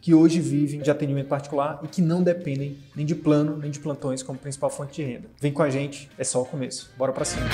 que hoje vivem de atendimento particular e que não dependem nem de plano nem de plantões como principal fonte de renda. Vem com a gente, é só o começo. Bora para cima.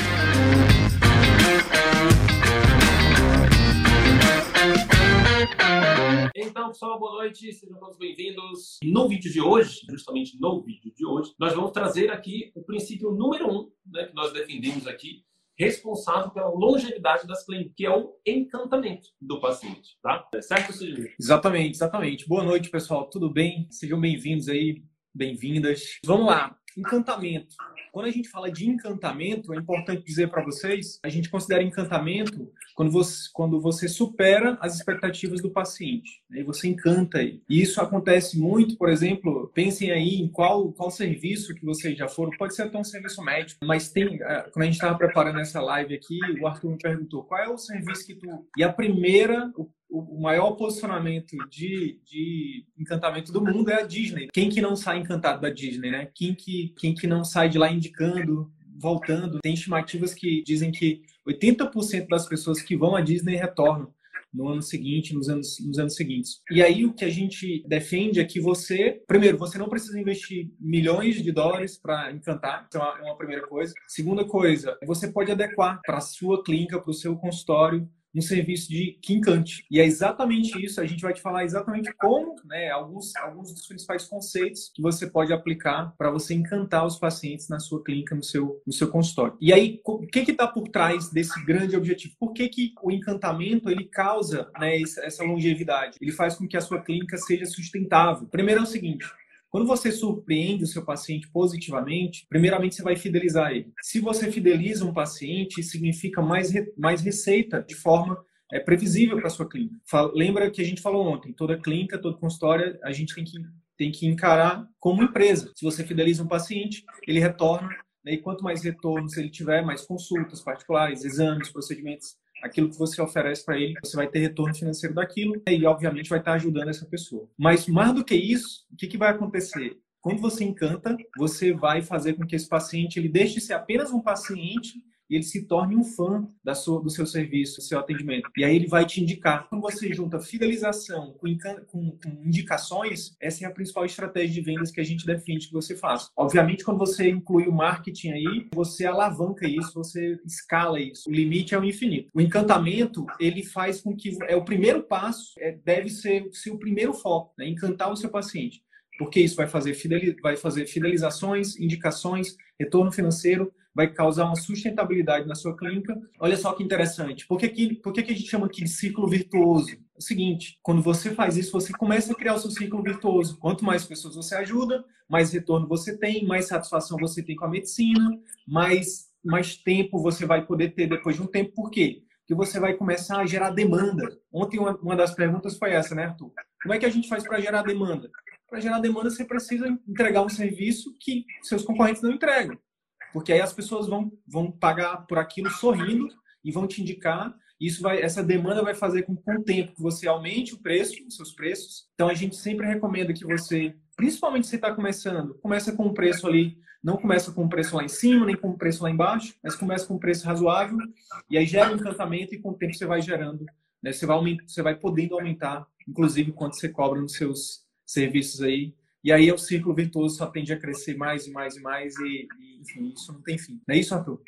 Então, pessoal, boa noite, sejam todos bem-vindos. No vídeo de hoje, justamente no vídeo de hoje, nós vamos trazer aqui o princípio número um, né, que nós defendemos aqui, responsável pela longevidade das clínicas, que é o encantamento do paciente, tá? É certo, Sidney? Exatamente, exatamente. Boa noite, pessoal. Tudo bem? Sejam bem-vindos aí, bem-vindas. Vamos lá. Encantamento. Quando a gente fala de encantamento, é importante dizer para vocês, a gente considera encantamento quando você, quando você supera as expectativas do paciente, né? e você encanta ele. E isso acontece muito, por exemplo, pensem aí em qual, qual serviço que vocês já foram, pode ser até um serviço médico, mas tem, é, quando a gente estava preparando essa live aqui, o Arthur me perguntou qual é o serviço que tu... E a primeira, o o maior posicionamento de, de encantamento do mundo é a Disney. Quem que não sai encantado da Disney, né? Quem que, quem que não sai de lá indicando, voltando? Tem estimativas que dizem que 80% das pessoas que vão à Disney retornam no ano seguinte, nos anos, nos anos seguintes. E aí o que a gente defende é que você, primeiro, você não precisa investir milhões de dólares para encantar, uma, é uma primeira coisa. Segunda coisa, você pode adequar para a sua clínica, para o seu consultório, um serviço de quincante. E é exatamente isso, a gente vai te falar exatamente como, né, alguns, alguns dos principais conceitos que você pode aplicar para você encantar os pacientes na sua clínica, no seu, no seu consultório. E aí, o que está por trás desse grande objetivo? Por que, que o encantamento ele causa né, essa longevidade? Ele faz com que a sua clínica seja sustentável. Primeiro é o seguinte, quando você surpreende o seu paciente positivamente, primeiramente você vai fidelizar ele. Se você fideliza um paciente, significa mais, re, mais receita de forma é, previsível para sua clínica. Fala, lembra que a gente falou ontem, toda clínica, toda consultória, a gente tem que, tem que encarar como empresa. Se você fideliza um paciente, ele retorna, né, e quanto mais retornos ele tiver, mais consultas particulares, exames, procedimentos aquilo que você oferece para ele, você vai ter retorno financeiro daquilo e, obviamente, vai estar ajudando essa pessoa. Mas, mais do que isso, o que, que vai acontecer? Quando você encanta, você vai fazer com que esse paciente ele deixe de ser apenas um paciente e ele se torne um fã sua, do seu serviço, do seu atendimento. E aí ele vai te indicar. Quando você junta fidelização com, com, com, indicações, essa é a principal estratégia de vendas que a gente defende que você faça. Obviamente, quando você inclui o marketing aí, você alavanca isso, você escala isso. O limite é o infinito. O encantamento, ele faz com que é o primeiro passo, é, deve ser, ser o primeiro foco, né? encantar o seu paciente. Porque isso vai fazer, fideliz, vai fazer fidelizações, indicações, retorno financeiro, vai causar uma sustentabilidade na sua clínica. Olha só que interessante. Por que, que, por que, que a gente chama aqui de ciclo virtuoso? É o seguinte, quando você faz isso, você começa a criar o seu ciclo virtuoso. Quanto mais pessoas você ajuda, mais retorno você tem, mais satisfação você tem com a medicina, mais, mais tempo você vai poder ter depois de um tempo. Por quê? Porque você vai começar a gerar demanda. Ontem uma, uma das perguntas foi essa, né, Arthur? Como é que a gente faz para gerar demanda? Para gerar demanda, você precisa entregar um serviço que seus concorrentes não entregam. Porque aí as pessoas vão, vão pagar por aquilo sorrindo e vão te indicar. Isso vai, essa demanda vai fazer com, com o tempo que você aumente o preço, os seus preços. Então a gente sempre recomenda que você, principalmente se está começando, começa com um preço ali, não começa com um preço lá em cima, nem com um preço lá embaixo, mas começa com um preço razoável e aí gera um encantamento e com o tempo você vai gerando, né? Você vai você vai podendo aumentar, inclusive quanto você cobra nos seus serviços aí e aí o ciclo virtuoso só tende a crescer mais e mais e mais e, e enfim, isso não tem fim. Não é isso, Arthur?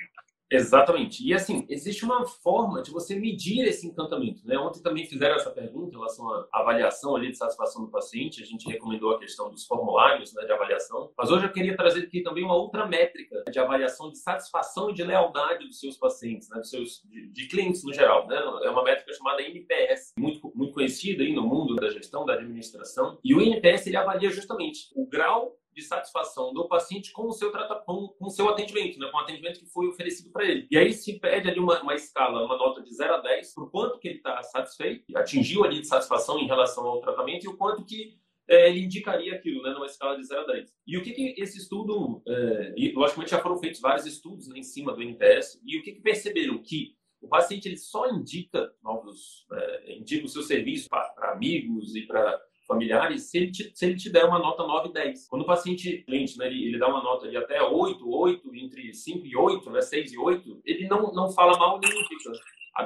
Exatamente. E assim, existe uma forma de você medir esse encantamento. Né? Ontem também fizeram essa pergunta em relação à avaliação ali de satisfação do paciente. A gente recomendou a questão dos formulários né, de avaliação. Mas hoje eu queria trazer aqui também uma outra métrica de avaliação de satisfação e de lealdade dos seus pacientes, né, dos seus de, de clientes no geral. Né? É uma métrica chamada NPS, muito, muito conhecida aí no mundo da gestão, da administração. E o NPS ele avalia justamente o grau de satisfação do paciente com o seu, com, com o seu atendimento, né? com o atendimento que foi oferecido para ele. E aí se pede ali uma, uma escala, uma nota de 0 a 10, por quanto que ele está satisfeito, atingiu ali de satisfação em relação ao tratamento e o quanto que é, ele indicaria aquilo, né, numa escala de 0 a 10. E o que, que esse estudo, é, e logicamente já foram feitos vários estudos né, em cima do NPS, e o que, que perceberam? Que o paciente ele só indica novos, é, indica o seu serviço para amigos e para familiares se ele, te, se ele te der uma nota 9 e 10. Quando o paciente, cliente, né, ele, ele dá uma nota de até 8, 8, entre 5 e 8, né, 6 e 8, ele não, não fala mal nem indica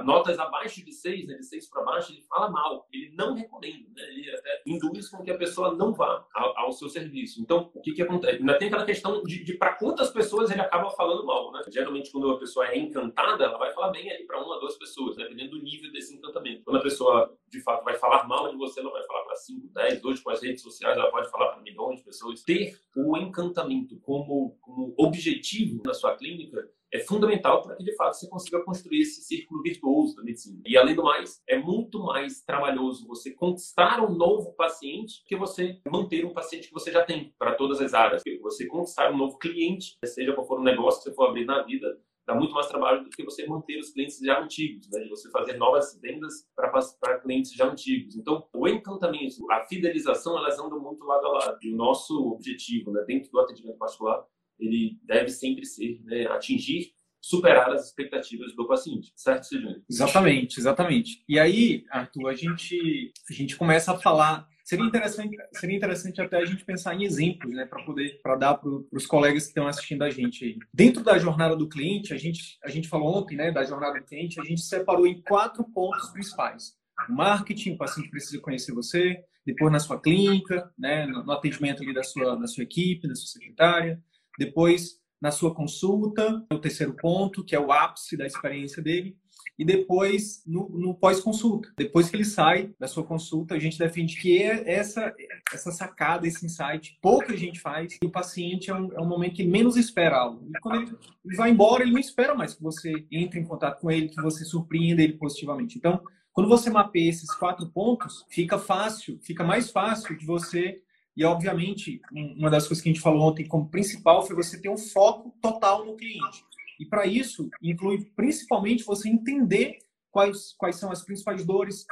notas abaixo de 6, né, de 6 para baixo, ele fala mal, ele não recomenda, né, ele até induz com que a pessoa não vá ao, ao seu serviço. Então, o que, que acontece? Ainda tem aquela questão de, de para quantas pessoas ele acaba falando mal. Né? Geralmente, quando a pessoa é encantada, ela vai falar bem ali para uma, duas pessoas, dependendo do nível desse encantamento. Quando a pessoa, de fato, vai falar mal de você, ela vai falar para 5, 10, hoje com as redes sociais, ela pode falar para milhões de pessoas. Ter o encantamento como, como objetivo na sua clínica é fundamental para que, de fato, você consiga construir esse círculo virtuoso da medicina. E, além do mais, é muito mais trabalhoso você conquistar um novo paciente que você manter um paciente que você já tem para todas as áreas. Você conquistar um novo cliente, seja qual for o negócio que você for abrir na vida, dá muito mais trabalho do que você manter os clientes já antigos, né? de você fazer novas vendas para clientes já antigos. Então, o encantamento, a fidelização, elas andam muito lado a lado. E o nosso objetivo, né, dentro do atendimento particular, ele deve sempre ser né, atingir superar as expectativas do paciente, certo, Sidney? Exatamente, exatamente. E aí, Arthur, a gente, a gente começa a falar. Seria interessante, seria interessante até a gente pensar em exemplos, né, para poder para dar para os colegas que estão assistindo a gente aí. Dentro da jornada do cliente, a gente a gente falou ontem, né, da jornada do cliente, a gente separou em quatro pontos principais. O marketing, o paciente precisa conhecer você, depois na sua clínica, né, no atendimento ali da sua da sua equipe, da sua secretária, depois na sua consulta, o terceiro ponto, que é o ápice da experiência dele, e depois no, no pós-consulta. Depois que ele sai da sua consulta, a gente defende que é essa, essa sacada, esse insight, pouca gente faz, e o paciente é um, é um momento que menos espera algo. E quando ele, ele vai embora, ele não espera mais que você entre em contato com ele, que você surpreenda ele positivamente. Então, quando você mapeia esses quatro pontos, fica fácil, fica mais fácil de você e, obviamente, uma das coisas que a gente falou ontem como principal foi você ter um foco total no cliente. E, para isso, inclui principalmente você entender quais, quais são as principais dores,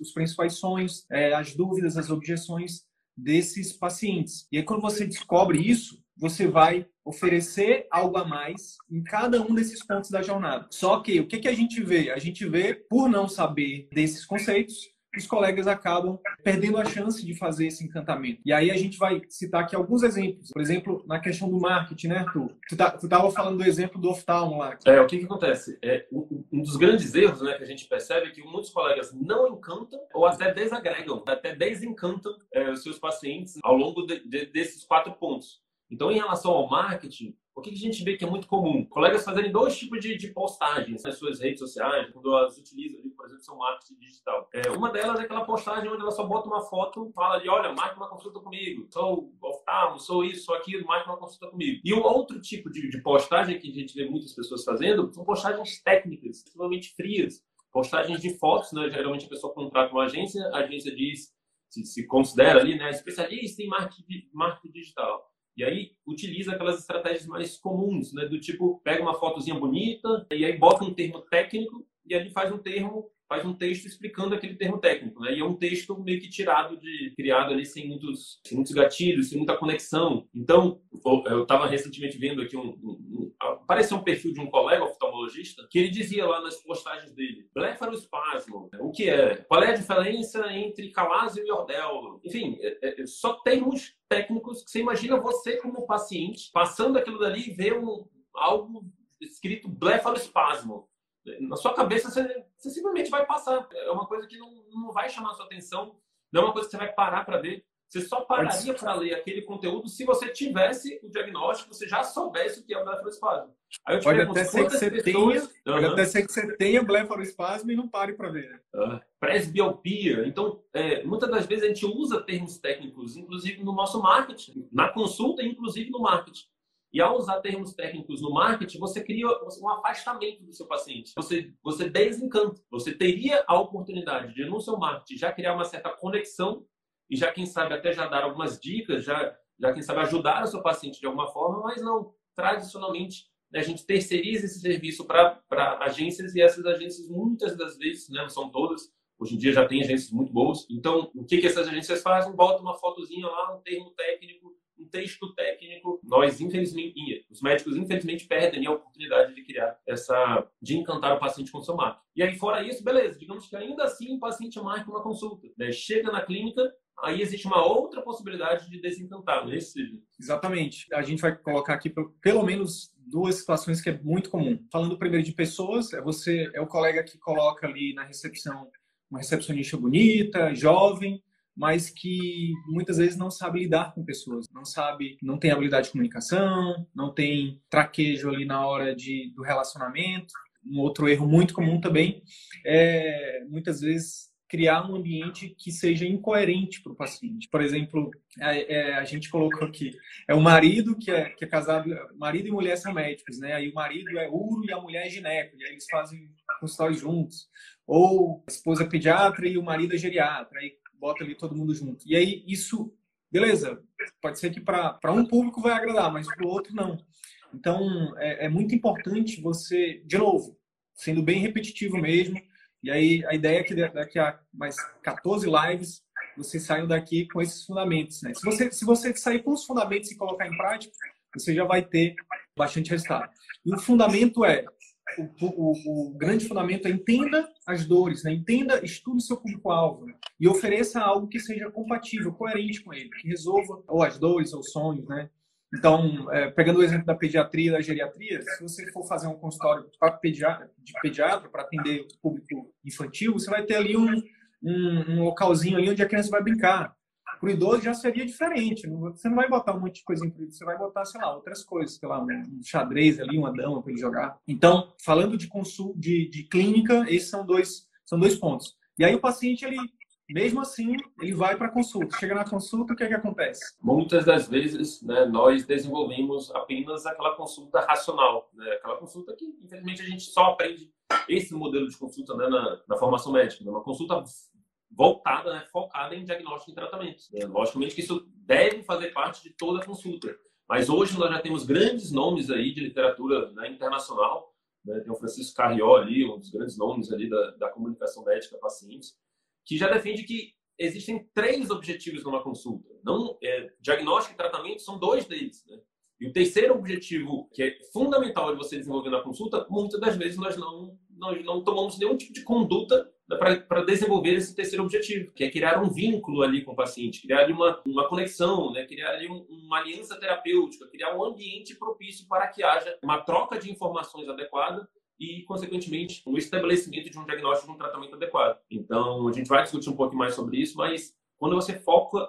os principais sonhos, é, as dúvidas, as objeções desses pacientes. E aí, quando você descobre isso, você vai oferecer algo a mais em cada um desses pontos da jornada. Só que o que, que a gente vê? A gente vê, por não saber desses conceitos, os colegas acabam perdendo a chance de fazer esse encantamento. E aí a gente vai citar aqui alguns exemplos. Por exemplo, na questão do marketing, né, Arthur? Tu, tá, tu tava falando do exemplo do oftalmo lá. É, o que que acontece? É, um dos grandes erros né, que a gente percebe é que muitos colegas não encantam ou até desagregam, até desencantam é, os seus pacientes ao longo de, de, desses quatro pontos. Então, em relação ao marketing, o que a gente vê que é muito comum? Colegas fazerem dois tipos de, de postagens nas suas redes sociais, quando elas utilizam, por exemplo, seu marketing digital. É, uma delas é aquela postagem onde ela só bota uma foto, fala de, olha, marque uma consulta comigo, sou oftalmo, sou isso, sou aquilo, marque uma consulta comigo. E um outro tipo de, de postagem que a gente vê muitas pessoas fazendo são postagens técnicas, extremamente frias. Postagens de fotos, né? Geralmente a pessoa contrata uma agência, a agência diz, se, se considera ali, né, especialista em marketing, marketing digital. E aí utiliza aquelas estratégias mais comuns, né? Do tipo, pega uma fotozinha bonita e aí bota um termo técnico e ali faz um termo faz um texto explicando aquele termo técnico, né? E é um texto meio que tirado de criado ali sem muitos, sem muitos gatilhos, sem muita conexão. Então, eu estava recentemente vendo aqui um, um, um apareceu um perfil de um colega que ele dizia lá nas postagens dele: blefaroespasmo, o que é? Qual é a diferença entre calásio e ordelo? Enfim, é, é, só termos técnicos que você imagina você como paciente passando aquilo dali e ver um, algo escrito blefaroespasmo na sua cabeça você, você, simplesmente vai passar. É uma coisa que não, não vai chamar sua atenção, não é uma coisa que você vai parar para ver. Você só pararia para ler aquele conteúdo se você tivesse o diagnóstico, você já soubesse o que é o blefaroespasmo. Aí eu te pode até ser que você pessoas... tenha, pode até ser que você tenha blefaroespasmo e não pare para ver. Né? Uh, presbiopia. Então, é, muitas das vezes a gente usa termos técnicos, inclusive no nosso marketing, na consulta, inclusive no marketing. E ao usar termos técnicos no marketing, você cria um afastamento do seu paciente. Você, você desencanta. Você teria a oportunidade de, no seu marketing, já criar uma certa conexão e já, quem sabe, até já dar algumas dicas, já já quem sabe ajudar o seu paciente de alguma forma, mas não, tradicionalmente né, a gente terceiriza esse serviço para agências e essas agências muitas das vezes, né, não são todas, hoje em dia já tem agências muito boas. Então, o que, que essas agências fazem? Botam uma fotozinha lá, um termo técnico, um texto técnico. Nós, infelizmente, os médicos, infelizmente, perdem a oportunidade de criar essa, de encantar o paciente com o seu marco. E aí, fora isso, beleza, digamos que ainda assim o paciente marca uma consulta. Né? Chega na clínica, aí existe uma outra possibilidade de desencantar, é Exatamente. A gente vai colocar aqui pelo menos duas situações que é muito comum. Falando primeiro de pessoas, é você é o colega que coloca ali na recepção uma recepcionista bonita, jovem, mas que muitas vezes não sabe lidar com pessoas, não sabe, não tem habilidade de comunicação, não tem traquejo ali na hora de, do relacionamento. Um outro erro muito comum também é muitas vezes criar um ambiente que seja incoerente para o paciente. Por exemplo, é, é, a gente colocou aqui, é o marido que é, que é casado, marido e mulher são médicos, né? Aí o marido é uro e a mulher é gineco, e aí eles fazem consultório juntos. Ou a esposa é pediatra e o marido é geriatra, aí bota ali todo mundo junto. E aí isso, beleza, pode ser que para um público vai agradar, mas para o outro não. Então, é, é muito importante você, de novo, sendo bem repetitivo mesmo, e aí a ideia é que daqui a mais 14 lives vocês saiam daqui com esses fundamentos. Né? Se, você, se você sair com os fundamentos e colocar em prática, você já vai ter bastante resultado. E o fundamento é, o, o, o grande fundamento é entenda as dores, né? entenda, estude seu público-alvo né? e ofereça algo que seja compatível, coerente com ele, que resolva ou as dores ou sonhos, né? Então, é, pegando o exemplo da pediatria e da geriatria, se você for fazer um consultório de pediatra para atender o público infantil, você vai ter ali um, um, um, localzinho ali onde a criança vai brincar. Para o idoso já seria diferente. Você não vai botar um monte de coisa em idoso, você vai botar, sei lá, outras coisas, sei lá, um xadrez ali, uma dama para ele jogar. Então, falando de, consul, de, de clínica, esses são dois, são dois pontos. E aí o paciente, ele mesmo assim, ele vai para a consulta. Chega na consulta, o que, é que acontece? Muitas das vezes, né, nós desenvolvemos apenas aquela consulta racional, né? aquela consulta que, infelizmente, a gente só aprende esse modelo de consulta né, na, na formação médica. Né? Uma consulta voltada, né, focada em diagnóstico e tratamento. Né? Logicamente que isso deve fazer parte de toda a consulta. Mas hoje nós já temos grandes nomes aí de literatura né, internacional. Né? Tem o Francisco Carrió ali, um dos grandes nomes ali da, da comunicação médica pacientes que já defende que existem três objetivos numa consulta. Não, é, diagnóstico e tratamento são dois deles. Né? E o terceiro objetivo, que é fundamental de você desenvolver na consulta, muitas das vezes nós não, nós não tomamos nenhum tipo de conduta né, para desenvolver esse terceiro objetivo, que é criar um vínculo ali com o paciente, criar ali uma, uma conexão, né, criar ali um, uma aliança terapêutica, criar um ambiente propício para que haja uma troca de informações adequada e, consequentemente, o estabelecimento de um diagnóstico e um tratamento adequado. Então, a gente vai discutir um pouco mais sobre isso, mas quando você foca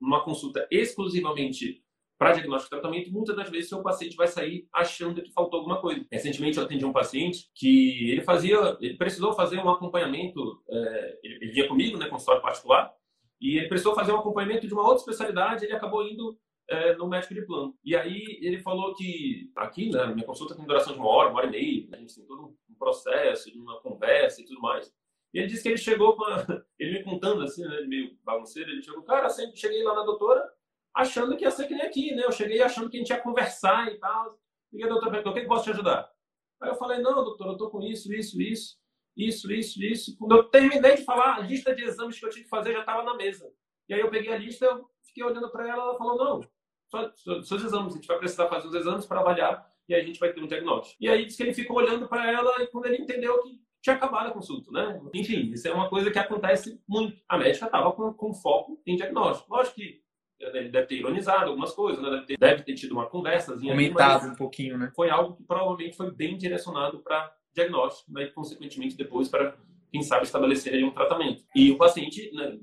numa consulta exclusivamente para diagnóstico e tratamento, muitas das vezes seu paciente vai sair achando que faltou alguma coisa. Recentemente eu atendi um paciente que ele fazia, ele precisou fazer um acompanhamento, é, ele, ele vinha comigo, né, consultório particular, e ele precisou fazer um acompanhamento de uma outra especialidade, ele acabou indo é, no médico de plano. E aí ele falou que aqui, né, minha consulta tem duração de uma hora, uma hora e meia, a gente tem todo um processo, uma conversa e tudo mais. E ele disse que ele chegou ele me contando assim, né, meio bagunceiro, ele chegou, cara, sempre cheguei lá na doutora achando que ia ser que nem aqui, né? Eu cheguei achando que a gente ia conversar e tal. E a doutora perguntou, o que, que posso te ajudar? Aí eu falei, não, doutor, eu tô com isso, isso, isso, isso, isso, isso. Quando eu terminei de falar, a lista de exames que eu tinha que fazer já estava na mesa. E aí eu peguei a lista, eu fiquei olhando para ela, ela falou, não, só, seus exames, a gente vai precisar fazer os exames para avaliar e a gente vai ter um diagnóstico. E aí que ele ficou olhando para ela e quando ele entendeu que tinha acabado a consulta, né? Enfim, isso é uma coisa que acontece muito. A médica estava com, com foco em diagnóstico. Lógico que ele deve ter ironizado algumas coisas, né? deve, ter, deve ter tido uma conversazinha. Aumentado um pouquinho, né? Foi algo que provavelmente foi bem direcionado para diagnóstico, né? e consequentemente depois para, quem sabe, estabelecer um tratamento. E o paciente, né?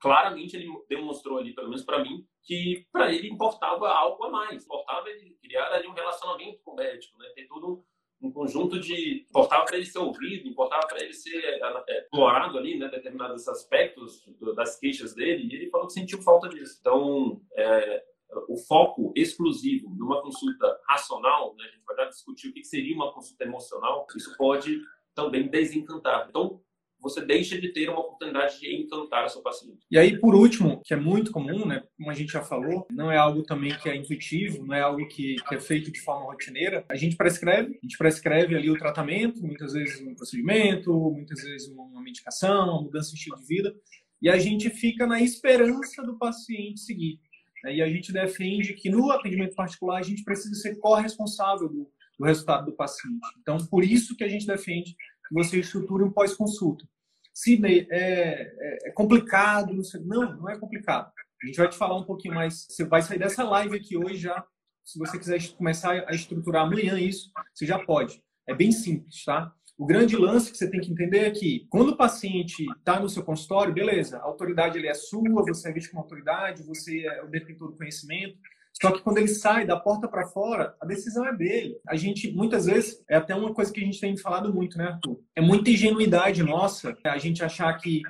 claramente ele demonstrou ali, pelo menos para mim, que para ele importava algo a mais. Importava ele criar ali um relacionamento com o médico, né? ter todo um, conjunto de. Importava para ele ser ouvido, importava para ele ser é, é, explorado ali, né? determinados aspectos das queixas dele, e ele falou que sentiu falta disso. Então, é, o foco exclusivo numa consulta racional, né? a gente vai já discutir o que seria uma consulta emocional, isso pode também desencantar. Então, você deixa de ter uma oportunidade de encantar o seu paciente. E aí, por último, que é muito comum, né? Como a gente já falou, não é algo também que é intuitivo, não é algo que, que é feito de forma rotineira. A gente prescreve, a gente prescreve ali o tratamento, muitas vezes um procedimento, muitas vezes uma medicação, uma mudança de estilo de vida, e a gente fica na esperança do paciente seguir. E a gente defende que no atendimento particular a gente precisa ser corresponsável do, do resultado do paciente. Então, por isso que a gente defende que você estruture um pós-consulta. Sidney, é, é, é complicado? Não, sei. não, não é complicado. A gente vai te falar um pouquinho mais. Você vai sair dessa live aqui hoje já. Se você quiser começar a estruturar amanhã isso, você já pode. É bem simples, tá? O grande lance que você tem que entender é que quando o paciente está no seu consultório, beleza, a autoridade ele é sua, você é visto como autoridade, você é o detentor do conhecimento, só que quando ele sai da porta para fora, a decisão é dele. A gente, muitas vezes, é até uma coisa que a gente tem falado muito, né, Arthur? É muita ingenuidade nossa a gente achar que,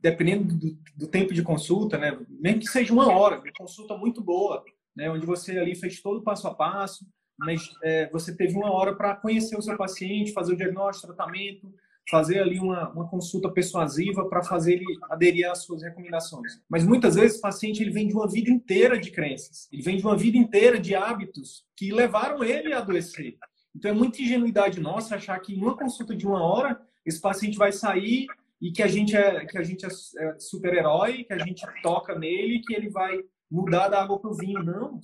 dependendo do, do tempo de consulta, né, mesmo que seja uma hora, uma consulta muito boa, né, onde você ali fez todo o passo a passo, mas é, você teve uma hora para conhecer o seu paciente, fazer o diagnóstico, tratamento, fazer ali uma, uma consulta persuasiva para fazer ele aderir às suas recomendações. Mas muitas vezes o paciente ele vem de uma vida inteira de crenças, ele vem de uma vida inteira de hábitos que levaram ele a adoecer. Então é muita ingenuidade nossa achar que em uma consulta de uma hora esse paciente vai sair e que a gente é que a gente é, é super-herói, que a gente toca nele, que ele vai mudar da água para o vinho. Não,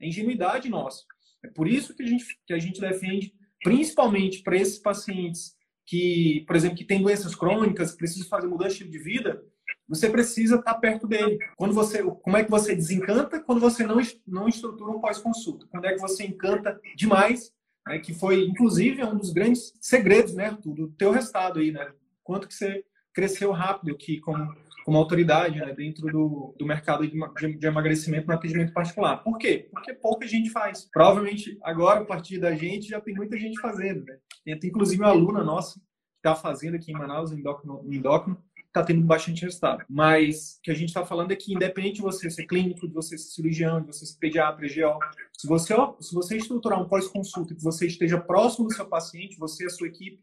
é ingenuidade nossa. É por isso que a gente que a gente defende, principalmente para esses pacientes que, por exemplo, que tem doenças crônicas, precisa fazer mudança de estilo de vida, você precisa estar perto dele. Quando você, como é que você desencanta? Quando você não não estrutura um pós-consulta. Quando é que você encanta demais? Né? Que foi, inclusive, um dos grandes segredos, né, do teu resultado aí, né? Quanto que você cresceu rápido aqui como, como autoridade né, dentro do, do mercado de, de, emagrecimento no atendimento particular. Por quê? Porque pouca gente faz. Provavelmente agora, a partir da gente, já tem muita gente fazendo, né? Tem inclusive uma aluna nossa que está fazendo aqui em Manaus, em endócrino, está tendo bastante resultado. Mas o que a gente está falando é que, independente de você ser clínico, de você ser cirurgião, de você ser pediatra, EGO, se você, se você estruturar um pós-consulta, que você esteja próximo do seu paciente, você e a sua equipe,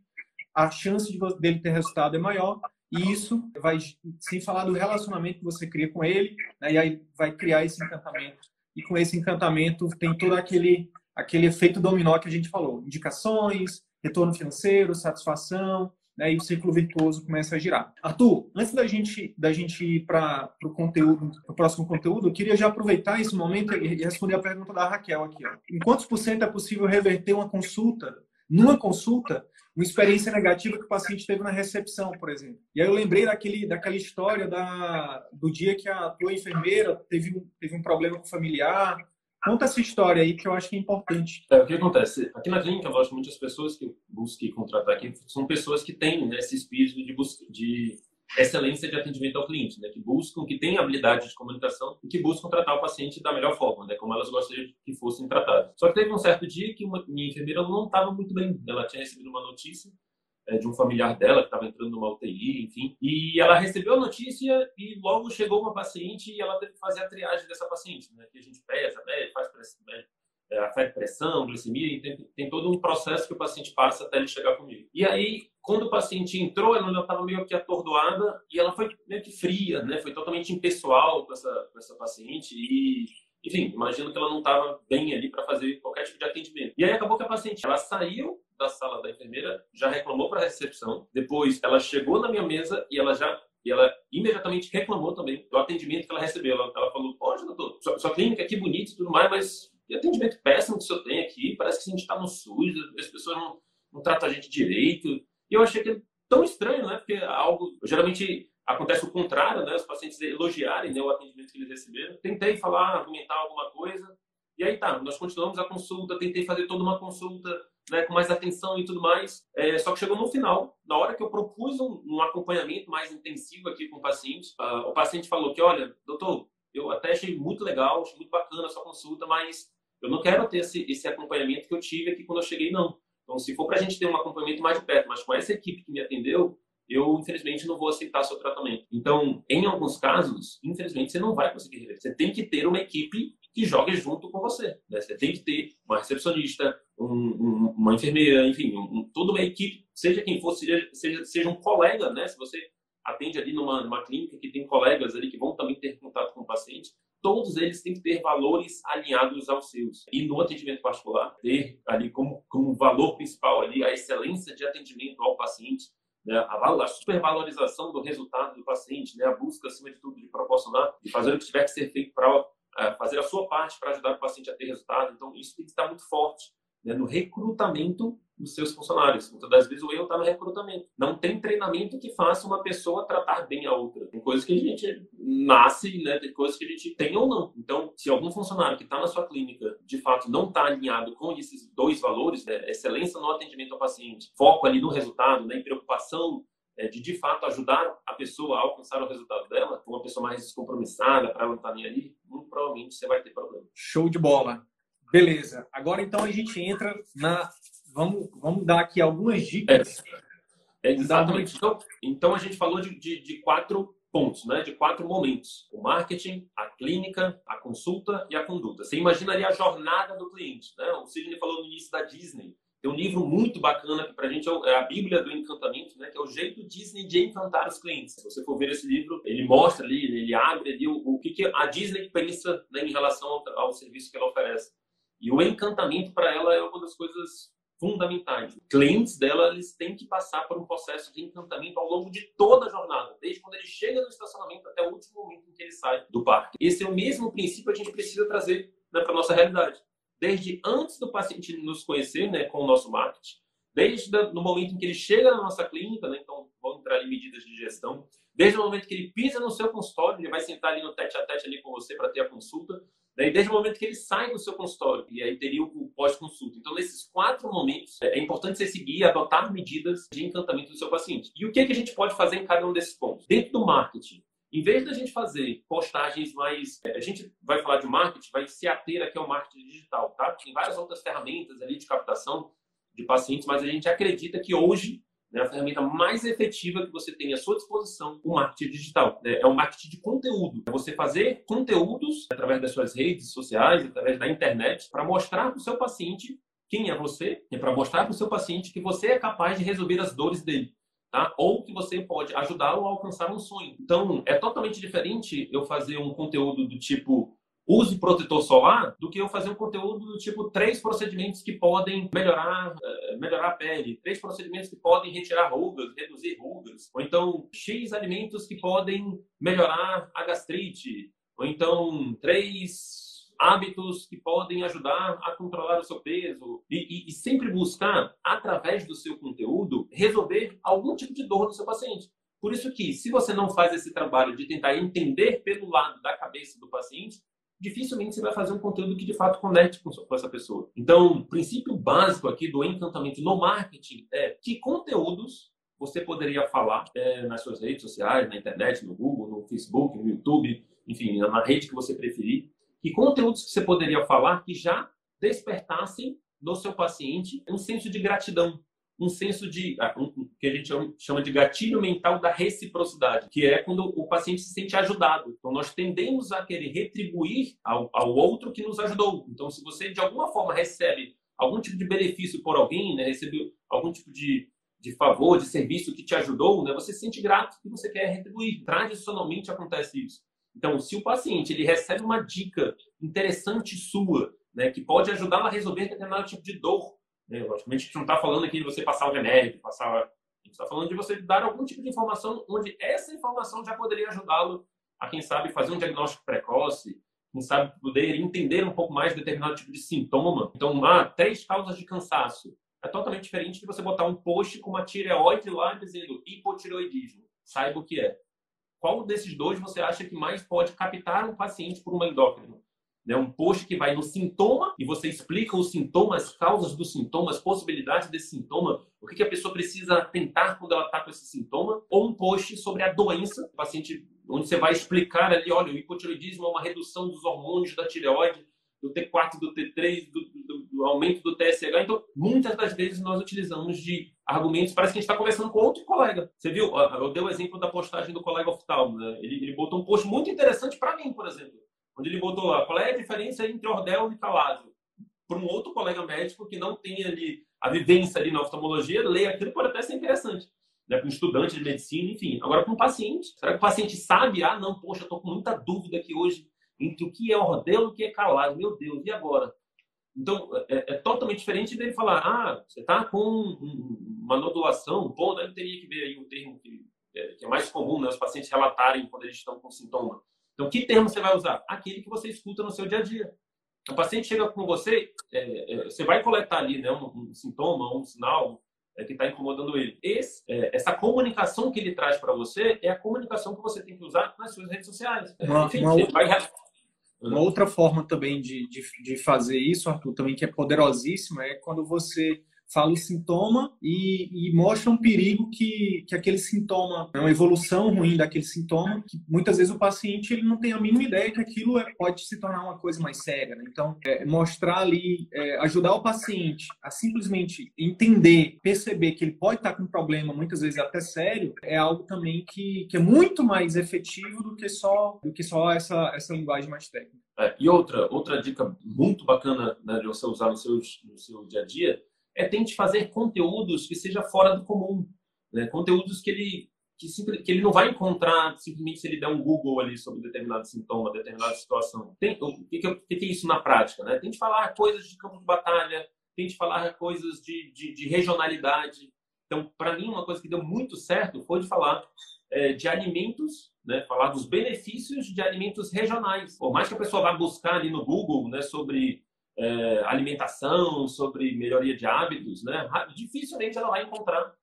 a chance de dele ter resultado é maior. E isso vai, sem falar do relacionamento que você cria com ele, né, e aí vai criar esse encantamento. E com esse encantamento tem todo aquele, aquele efeito dominó que a gente falou: indicações, retorno financeiro, satisfação, né, e o ciclo virtuoso começa a girar. Arthur, antes da gente, da gente ir para o conteúdo, o próximo conteúdo, eu queria já aproveitar esse momento e responder a pergunta da Raquel aqui. Ó. Em quantos por cento é possível reverter uma consulta, numa consulta, uma experiência negativa que o paciente teve na recepção, por exemplo. E aí eu lembrei daquele, daquela história da, do dia que a tua enfermeira teve um, teve um problema com o familiar, Conta essa história aí que eu acho que é importante. É, o que acontece? Aqui na clínica, lógico, muitas pessoas que eu busquei contratar aqui são pessoas que têm né, esse espírito de, busca, de excelência de atendimento ao cliente, né, que buscam, que têm habilidade de comunicação e que buscam tratar o paciente da melhor forma, né, como elas gostariam que fossem tratadas. Só que teve um certo dia que uma, minha enfermeira não estava muito bem. Ela tinha recebido uma notícia é, de um familiar dela que estava entrando numa UTI, enfim. E ela recebeu a notícia e logo chegou uma paciente e ela teve que fazer a triagem dessa paciente, né? Que a gente pesa, né? faz né? É, afeta pressão, glicemia, tem, tem, todo um processo que o paciente passa até ele chegar comigo. E aí, quando o paciente entrou, ela estava meio que atordoada e ela foi meio que fria, né? Foi totalmente impessoal com essa, com essa paciente e enfim, imagino que ela não estava bem ali para fazer qualquer tipo de atendimento. E aí acabou que a paciente, ela saiu da sala da enfermeira, já reclamou para a recepção, depois ela chegou na minha mesa e ela já e ela imediatamente reclamou também do atendimento que ela recebeu. Ela, ela falou: Poxa, doutor, sua, sua clínica aqui bonita e tudo mais, mas atendimento péssimo que o senhor tem aqui? Parece que a gente está no SUS, as pessoas não, não tratam a gente direito. E eu achei que é tão estranho, né? Porque algo. Geralmente acontece o contrário, né? Os pacientes elogiarem né, o atendimento que eles receberam. Tentei falar, argumentar alguma coisa, e aí tá, nós continuamos a consulta, tentei fazer toda uma consulta né, com mais atenção e tudo mais. É, só que chegou no final, na hora que eu propus um, um acompanhamento mais intensivo aqui com o paciente, uh, o paciente falou que, olha, doutor, eu até achei muito legal, achei muito bacana a sua consulta, mas eu não quero ter esse, esse acompanhamento que eu tive aqui quando eu cheguei, não. Então, se for para a gente ter um acompanhamento mais de perto, mas com essa equipe que me atendeu, eu infelizmente não vou aceitar seu tratamento. Então, em alguns casos, infelizmente você não vai conseguir reverter. Você tem que ter uma equipe que jogue junto com você. Né? Você tem que ter uma recepcionista, um, um, uma enfermeira, enfim, um, toda uma equipe seja quem for, seja, seja, seja um colega, né? Se você atende ali numa, numa clínica que tem colegas ali que vão também ter contato com o paciente, todos eles têm que ter valores alinhados aos seus. E no atendimento particular, ter ali como, como valor principal ali a excelência de atendimento ao paciente, né, a, a supervalorização do resultado do paciente, né, a busca, acima de tudo, de proporcionar, de fazer o que tiver que ser feito para uh, fazer a sua parte para ajudar o paciente a ter resultado. Então, isso tem que estar muito forte né, no recrutamento dos seus funcionários. Muitas das vezes o erro está no recrutamento. Não tem treinamento que faça uma pessoa tratar bem a outra. Tem coisas que a gente nasce, né? Tem coisas que a gente tem ou não. Então, se algum funcionário que está na sua clínica, de fato, não está alinhado com esses dois valores, né, excelência no atendimento ao paciente, foco ali no resultado, né, preocupação é, de de fato ajudar a pessoa a alcançar o resultado dela, uma pessoa mais descompromissada, para ela estar tá nem ali, muito provavelmente você vai ter problema. Show de bola. Beleza. Agora então a gente entra na. Vamos, vamos dar aqui algumas dicas. É, é exatamente. Então, então a gente falou de, de, de, quatro pontos, né? de quatro momentos: o marketing, a clínica, a consulta e a conduta. Você imaginaria a jornada do cliente. Né? O Sidney falou no início da Disney. Tem um livro muito bacana que para a gente é, é a Bíblia do Encantamento, né? que é o jeito Disney de encantar os clientes. Se você for ver esse livro, ele mostra ali, ele abre ali o, o que, que a Disney pensa né, em relação ao, ao serviço que ela oferece. E o encantamento para ela é uma das coisas fundamentais. Clientes dela, eles têm que passar por um processo de encantamento ao longo de toda a jornada, desde quando ele chega no estacionamento até o último momento em que ele sai do parque. Esse é o mesmo princípio que a gente precisa trazer né, para a nossa realidade. Desde antes do paciente nos conhecer né, com o nosso marketing, desde o momento em que ele chega na nossa clínica, né, então vão entrar ali medidas de gestão, desde o momento que ele pisa no seu consultório, ele vai sentar ali no tete a tete ali com você para ter a consulta, Daí, desde o momento que ele sai do seu consultório, e aí teria o pós-consulta. Então, nesses quatro momentos, é importante você seguir e adotar medidas de encantamento do seu paciente. E o que, é que a gente pode fazer em cada um desses pontos? Dentro do marketing, em vez da gente fazer postagens mais. É, a gente vai falar de marketing, vai se ater aqui ao marketing digital, tá? Tem várias outras ferramentas ali de captação de pacientes, mas a gente acredita que hoje né, a ferramenta mais efetiva que você tem à sua disposição, o marketing digital. Né? É o marketing de conteúdo. É você fazer conteúdos através das suas redes sociais, através da internet, para mostrar para o seu paciente quem é você, é para mostrar para o seu paciente que você é capaz de resolver as dores dele. Tá? Ou que você pode ajudá-lo a alcançar um sonho. Então, é totalmente diferente eu fazer um conteúdo do tipo use protetor solar do que eu fazer um conteúdo do tipo três procedimentos que podem melhorar, uh, melhorar a pele, três procedimentos que podem retirar rugas, reduzir rugas, ou então X alimentos que podem melhorar a gastrite, ou então três hábitos que podem ajudar a controlar o seu peso e, e, e sempre buscar, através do seu conteúdo, resolver algum tipo de dor do seu paciente. Por isso que, se você não faz esse trabalho de tentar entender pelo lado da cabeça do paciente, dificilmente você vai fazer um conteúdo que de fato conecte com, essa pessoa. Então, o princípio básico aqui do encantamento no marketing é que conteúdos você poderia falar é, nas suas redes sociais, na internet, no Google, no Facebook, no YouTube, enfim, na rede que você preferir. Que conteúdos que você poderia falar que já despertassem no seu paciente um senso de gratidão, um senso de ah, um, que a gente chama de gatilho mental da reciprocidade, que é quando o paciente se sente ajudado. Então nós tendemos a querer retribuir ao, ao outro que nos ajudou. Então se você de alguma forma recebe algum tipo de benefício por alguém, né, recebeu algum tipo de, de favor, de serviço que te ajudou, né, você se sente grato e você quer retribuir. Tradicionalmente acontece isso. Então, se o paciente ele recebe uma dica interessante sua, né, que pode ajudá-lo a resolver determinado tipo de dor, né? Logicamente, a gente não está falando aqui de você passar o remédio, passar. A gente está falando de você dar algum tipo de informação onde essa informação já poderia ajudá-lo a, quem sabe, fazer um diagnóstico precoce, quem sabe, poder entender um pouco mais determinado tipo de sintoma. Então, ah, três causas de cansaço. É totalmente diferente de você botar um post com uma tireoide lá dizendo hipotireoidismo. Saiba o que é. Qual desses dois você acha que mais pode captar um paciente por uma endócrina? Né? Um post que vai no sintoma e você explica os sintomas, causas dos sintomas, possibilidades desse sintoma, o que, que a pessoa precisa tentar quando ela está com esse sintoma, ou um post sobre a doença, o paciente, onde você vai explicar ali, olha, o hipotiroidismo é uma redução dos hormônios da tireoide, do T4, do T3, do, do, do, aumento do TSH. Então, muitas das vezes nós utilizamos de argumentos, parece que a gente está conversando com outro colega. Você viu? Eu dei o exemplo da postagem do colega oftalmo. Né? Ele, ele botou um post muito interessante para mim, por exemplo onde ele botou lá qual é a diferença entre ordel e calásio. para um outro colega médico que não tem ali a vivência ali na oftalmologia, ler aquilo pode até ser interessante. Né, para um estudante de medicina, enfim. Agora, para um paciente, será que o paciente sabe? Ah, não, poxa, estou com muita dúvida aqui hoje entre o que é ordelo e o que é calado. Meu Deus, e agora? Então, é, é totalmente diferente dele falar, ah, você está com uma nodulação, bom, ele teria que ver aí um termo que é, que é mais comum, né, os pacientes relatarem quando eles estão com sintoma. Então, que termo você vai usar? Aquele que você escuta no seu dia a dia. O paciente chega com você, é, é, você vai coletar ali né, um, um sintoma, um sinal é, que está incomodando ele. Esse, é, essa comunicação que ele traz para você é a comunicação que você tem que usar nas suas redes sociais. Uma, Enfim, uma, outra, vai... uma outra forma também de, de, de fazer isso, Arthur, também que é poderosíssima, é quando você fala o sintoma e, e, mostra um perigo que, que aquele sintoma, é uma evolução ruim daquele sintoma, que muitas vezes o paciente ele não tem a mínima ideia que aquilo é, pode se tornar uma coisa mais séria. Né? Então, é, mostrar ali, é, ajudar o paciente a simplesmente entender, perceber que ele pode estar com um problema, muitas vezes até sério, é algo também que, que é muito mais efetivo do que só, do que só essa, essa linguagem mais técnica. É, e outra, outra dica muito bacana né, de você usar no seu, no seu dia a dia é tente fazer conteúdos que seja fora do comum, né? conteúdos que ele que, que, ele não vai encontrar simplesmente se ele der um Google ali sobre determinado sintoma, determinada situação. Tem, o que, que, que, é isso na prática? Né? Tente falar coisas de campo de batalha, tente falar coisas de, de, de regionalidade. Então, para mim, uma coisa que deu muito certo foi de falar é, de alimentos, né? falar dos benefícios de alimentos regionais. Por mais que a pessoa vá buscar ali no Google né, sobre é, alimentação, sobre melhoria de hábitos, né? dificilmente ela vai encontrar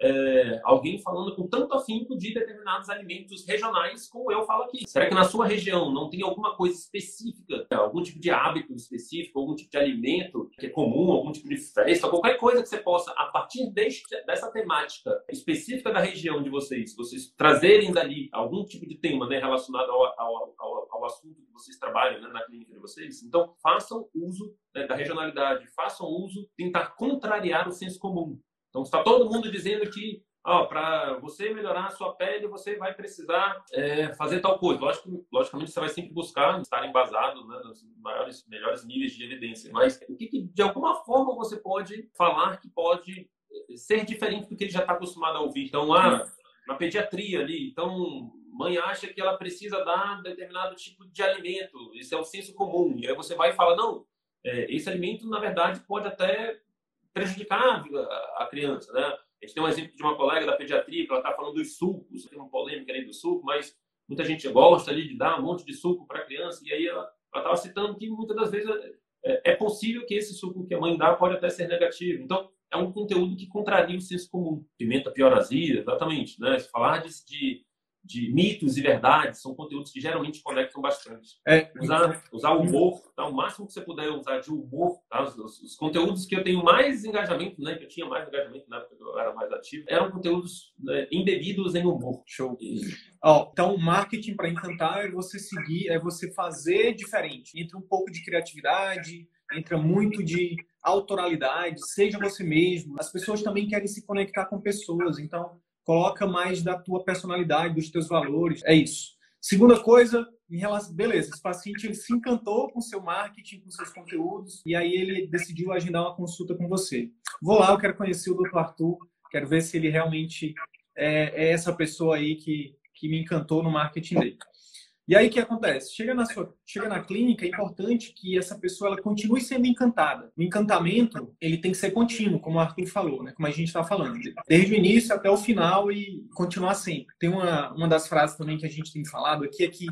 é, alguém falando com tanto afinco de determinados alimentos regionais como eu falo aqui. Será que na sua região não tem alguma coisa específica, algum tipo de hábito específico, algum tipo de alimento que é comum, algum tipo de festa, qualquer coisa que você possa, a partir deste, dessa temática específica da região de vocês, vocês trazerem dali algum tipo de tema né, relacionado ao, ao, ao, ao assunto que vocês trabalham né, na clínica de vocês, então façam uso né, da regionalidade, façam uso, tentar contrariar o senso comum. Então, está todo mundo dizendo que para você melhorar a sua pele, você vai precisar é, fazer tal coisa. Lógico, logicamente, você vai sempre buscar estar embasado né, nos maiores, melhores níveis de evidência. Mas o que, que, de alguma forma, você pode falar que pode é, ser diferente do que ele já está acostumado a ouvir? Então, ah, na pediatria ali, então, mãe acha que ela precisa dar determinado tipo de alimento. Isso é o senso comum. E aí você vai e fala, não, é, esse alimento, na verdade, pode até prejudicar a, criança, né? A gente tem um exemplo de uma colega da pediatria que ela está falando dos sucos, tem uma polêmica ali do suco, mas muita gente gosta ali de dar um monte de suco para a criança, e aí ela estava citando que muitas das vezes é, é, possível que esse suco que a mãe dá pode até ser negativo. Então, é um conteúdo que contraria o senso comum. Pimenta piorazia, exatamente. Né? Se falar de, de de mitos e verdades, são conteúdos que geralmente conectam bastante. É, usar, usar humor, tá? o máximo que você puder usar de humor, tá? os, os, os, conteúdos que eu tenho mais engajamento, né? que eu tinha mais engajamento na época que eu era mais ativo, eram conteúdos né, embebidos em humor. Show. E... Oh, então, marketing para encantar é você seguir, é você fazer diferente. Entra um pouco de criatividade, entra muito de autoralidade, seja você mesmo. As pessoas também querem se conectar com pessoas, então coloca mais da tua personalidade, dos teus valores. É isso. Segunda coisa, em relação, beleza, esse paciente ele se encantou com seu marketing, com seus conteúdos, e aí ele decidiu agendar uma consulta com você. Vou lá, eu quero conhecer o Dr. Arthur, quero ver se ele realmente é, é essa pessoa aí que, que me encantou no marketing dele. E aí o que acontece? Chega na, sua, chega na clínica, é importante que essa pessoa ela continue sendo encantada. O encantamento ele tem que ser contínuo, como o Arthur falou, né? como a gente está falando. Desde o início até o final e continuar sempre. Tem uma, uma das frases também que a gente tem falado aqui, é que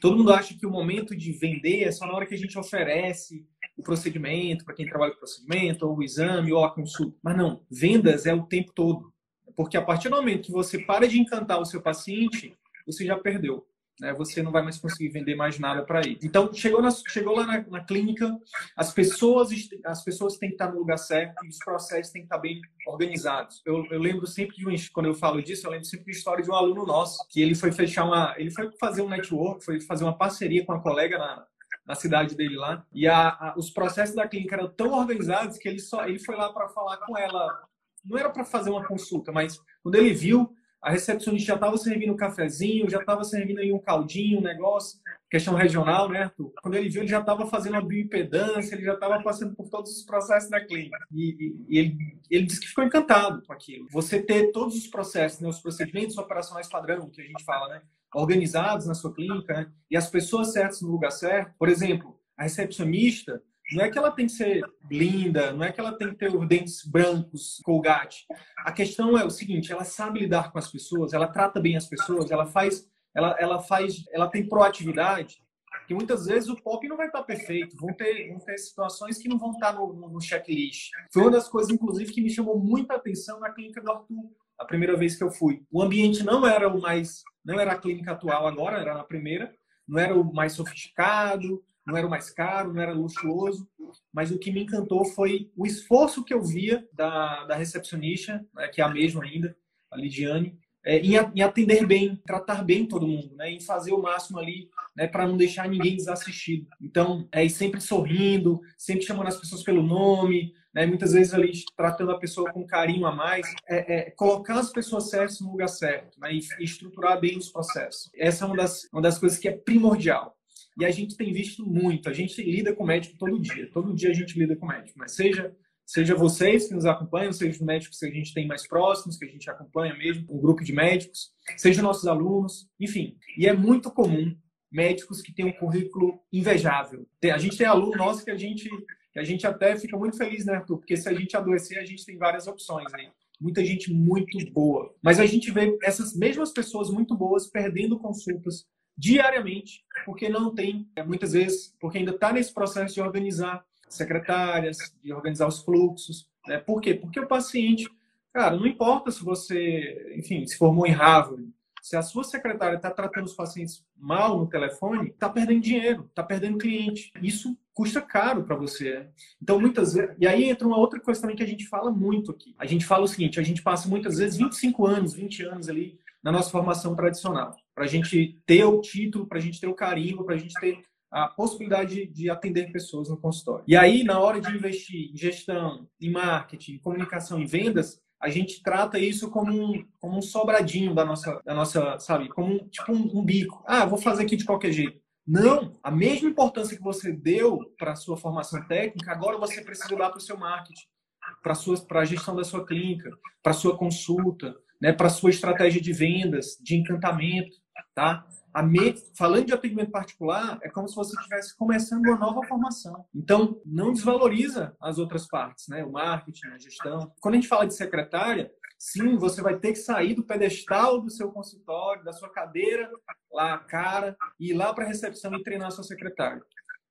todo mundo acha que o momento de vender é só na hora que a gente oferece o procedimento, para quem trabalha com o procedimento, ou o exame, ou a consulta. Mas não, vendas é o tempo todo. Porque a partir do momento que você para de encantar o seu paciente, você já perdeu né, você não vai mais conseguir vender mais nada para ele. Então, chegou, na, chegou lá na, na, clínica, as pessoas, as pessoas têm que estar no lugar certo e os processos têm que estar bem organizados. Eu, eu lembro sempre de um, quando eu falo disso, eu lembro sempre de história de um aluno nosso, que ele foi fechar uma, ele foi fazer um network, foi fazer uma parceria com uma colega na, na cidade dele lá, e a, a, os processos da clínica eram tão organizados que ele só ele foi lá para falar com ela, não era para fazer uma consulta, mas quando ele viu a recepcionista já estava servindo um cafezinho, já estava servindo aí um caldinho, um negócio, questão regional, né, Arthur? Quando ele viu, ele já estava fazendo a bioimpedância, ele já estava passando por todos os processos da clínica. E, e, e, ele, ele disse que ficou encantado com aquilo. Você ter todos os processos, né, os procedimentos operacionais padrão, que a gente fala, né, organizados na sua clínica, né, e as pessoas certas no lugar certo. Por exemplo, a recepcionista, não é que ela tem que ser linda, não é que ela tem que ter os dentes brancos, colgate. A questão é o seguinte, ela sabe lidar com as pessoas, ela trata bem as pessoas, ela faz, ela, ela faz, ela tem proatividade. Que muitas vezes o pop não vai estar perfeito, vão ter, vão ter situações que não vão estar no, no, no checklist. Foi uma das coisas, inclusive, que me chamou muita atenção na clínica do Arthur, a primeira vez que eu fui. O ambiente não era o mais, não era a clínica atual agora, era na primeira, não era o mais sofisticado, não era o mais caro, não era luxuoso, mas o que me encantou foi o esforço que eu via da, da recepcionista, né, que é a mesma ainda, a Lidiane, é, em, em, atender bem, tratar bem todo mundo, né, em fazer o máximo ali né, para não deixar ninguém desassistido. Então, é sempre sorrindo, sempre chamando as pessoas pelo nome, né, muitas vezes ali tratando a pessoa com carinho a mais, é, é colocar as pessoas certas no lugar certo né, e, e estruturar bem os processos. Essa é uma das, uma das coisas que é primordial. E a gente tem visto muito, a gente lida com médico todo dia, todo dia a gente lida com médico, mas seja seja vocês que nos acompanham, seja os médicos que a gente tem mais próximos, que a gente acompanha mesmo, um grupo de médicos, seja nossos alunos, enfim. E é muito comum médicos que têm um currículo invejável. A gente tem aluno nosso que a gente que a gente até fica muito feliz, né, Arthur? Porque se a gente adoecer, a gente tem várias opções aí. Muita gente muito boa. Mas a gente vê essas mesmas pessoas muito boas perdendo consultas diariamente, porque não tem, é, muitas vezes, porque ainda está nesse processo de organizar secretárias, de organizar os fluxos. Né? Por quê? Porque o paciente, cara, não importa se você, enfim, se formou em Harvard, se a sua secretária está tratando os pacientes mal no telefone, está perdendo dinheiro, está perdendo cliente. Isso custa caro para você. Né? Então, muitas vezes. E aí entra uma outra coisa também que a gente fala muito aqui. A gente fala o seguinte: a gente passa muitas vezes 25 anos, 20 anos ali na nossa formação tradicional, para a gente ter o título, para a gente ter o carimbo, para a gente ter a possibilidade de atender pessoas no consultório. E aí, na hora de investir em gestão, em marketing, em comunicação e vendas, a gente trata isso como um, como um sobradinho da nossa, da nossa sabe, como um, tipo um, um bico. Ah, vou fazer aqui de qualquer jeito. Não, a mesma importância que você deu para a sua formação técnica, agora você precisa dar para o seu marketing, para a gestão da sua clínica, para a sua consulta, né, para sua estratégia de vendas, de encantamento, tá? A. Falando de atendimento particular, é como se você estivesse começando uma nova formação. Então, não desvaloriza as outras partes, né? O marketing, a gestão. Quando a gente fala de secretária, sim, você vai ter que sair do pedestal do seu consultório, da sua cadeira, lá a cara, e ir lá para a recepção e treinar sua secretária.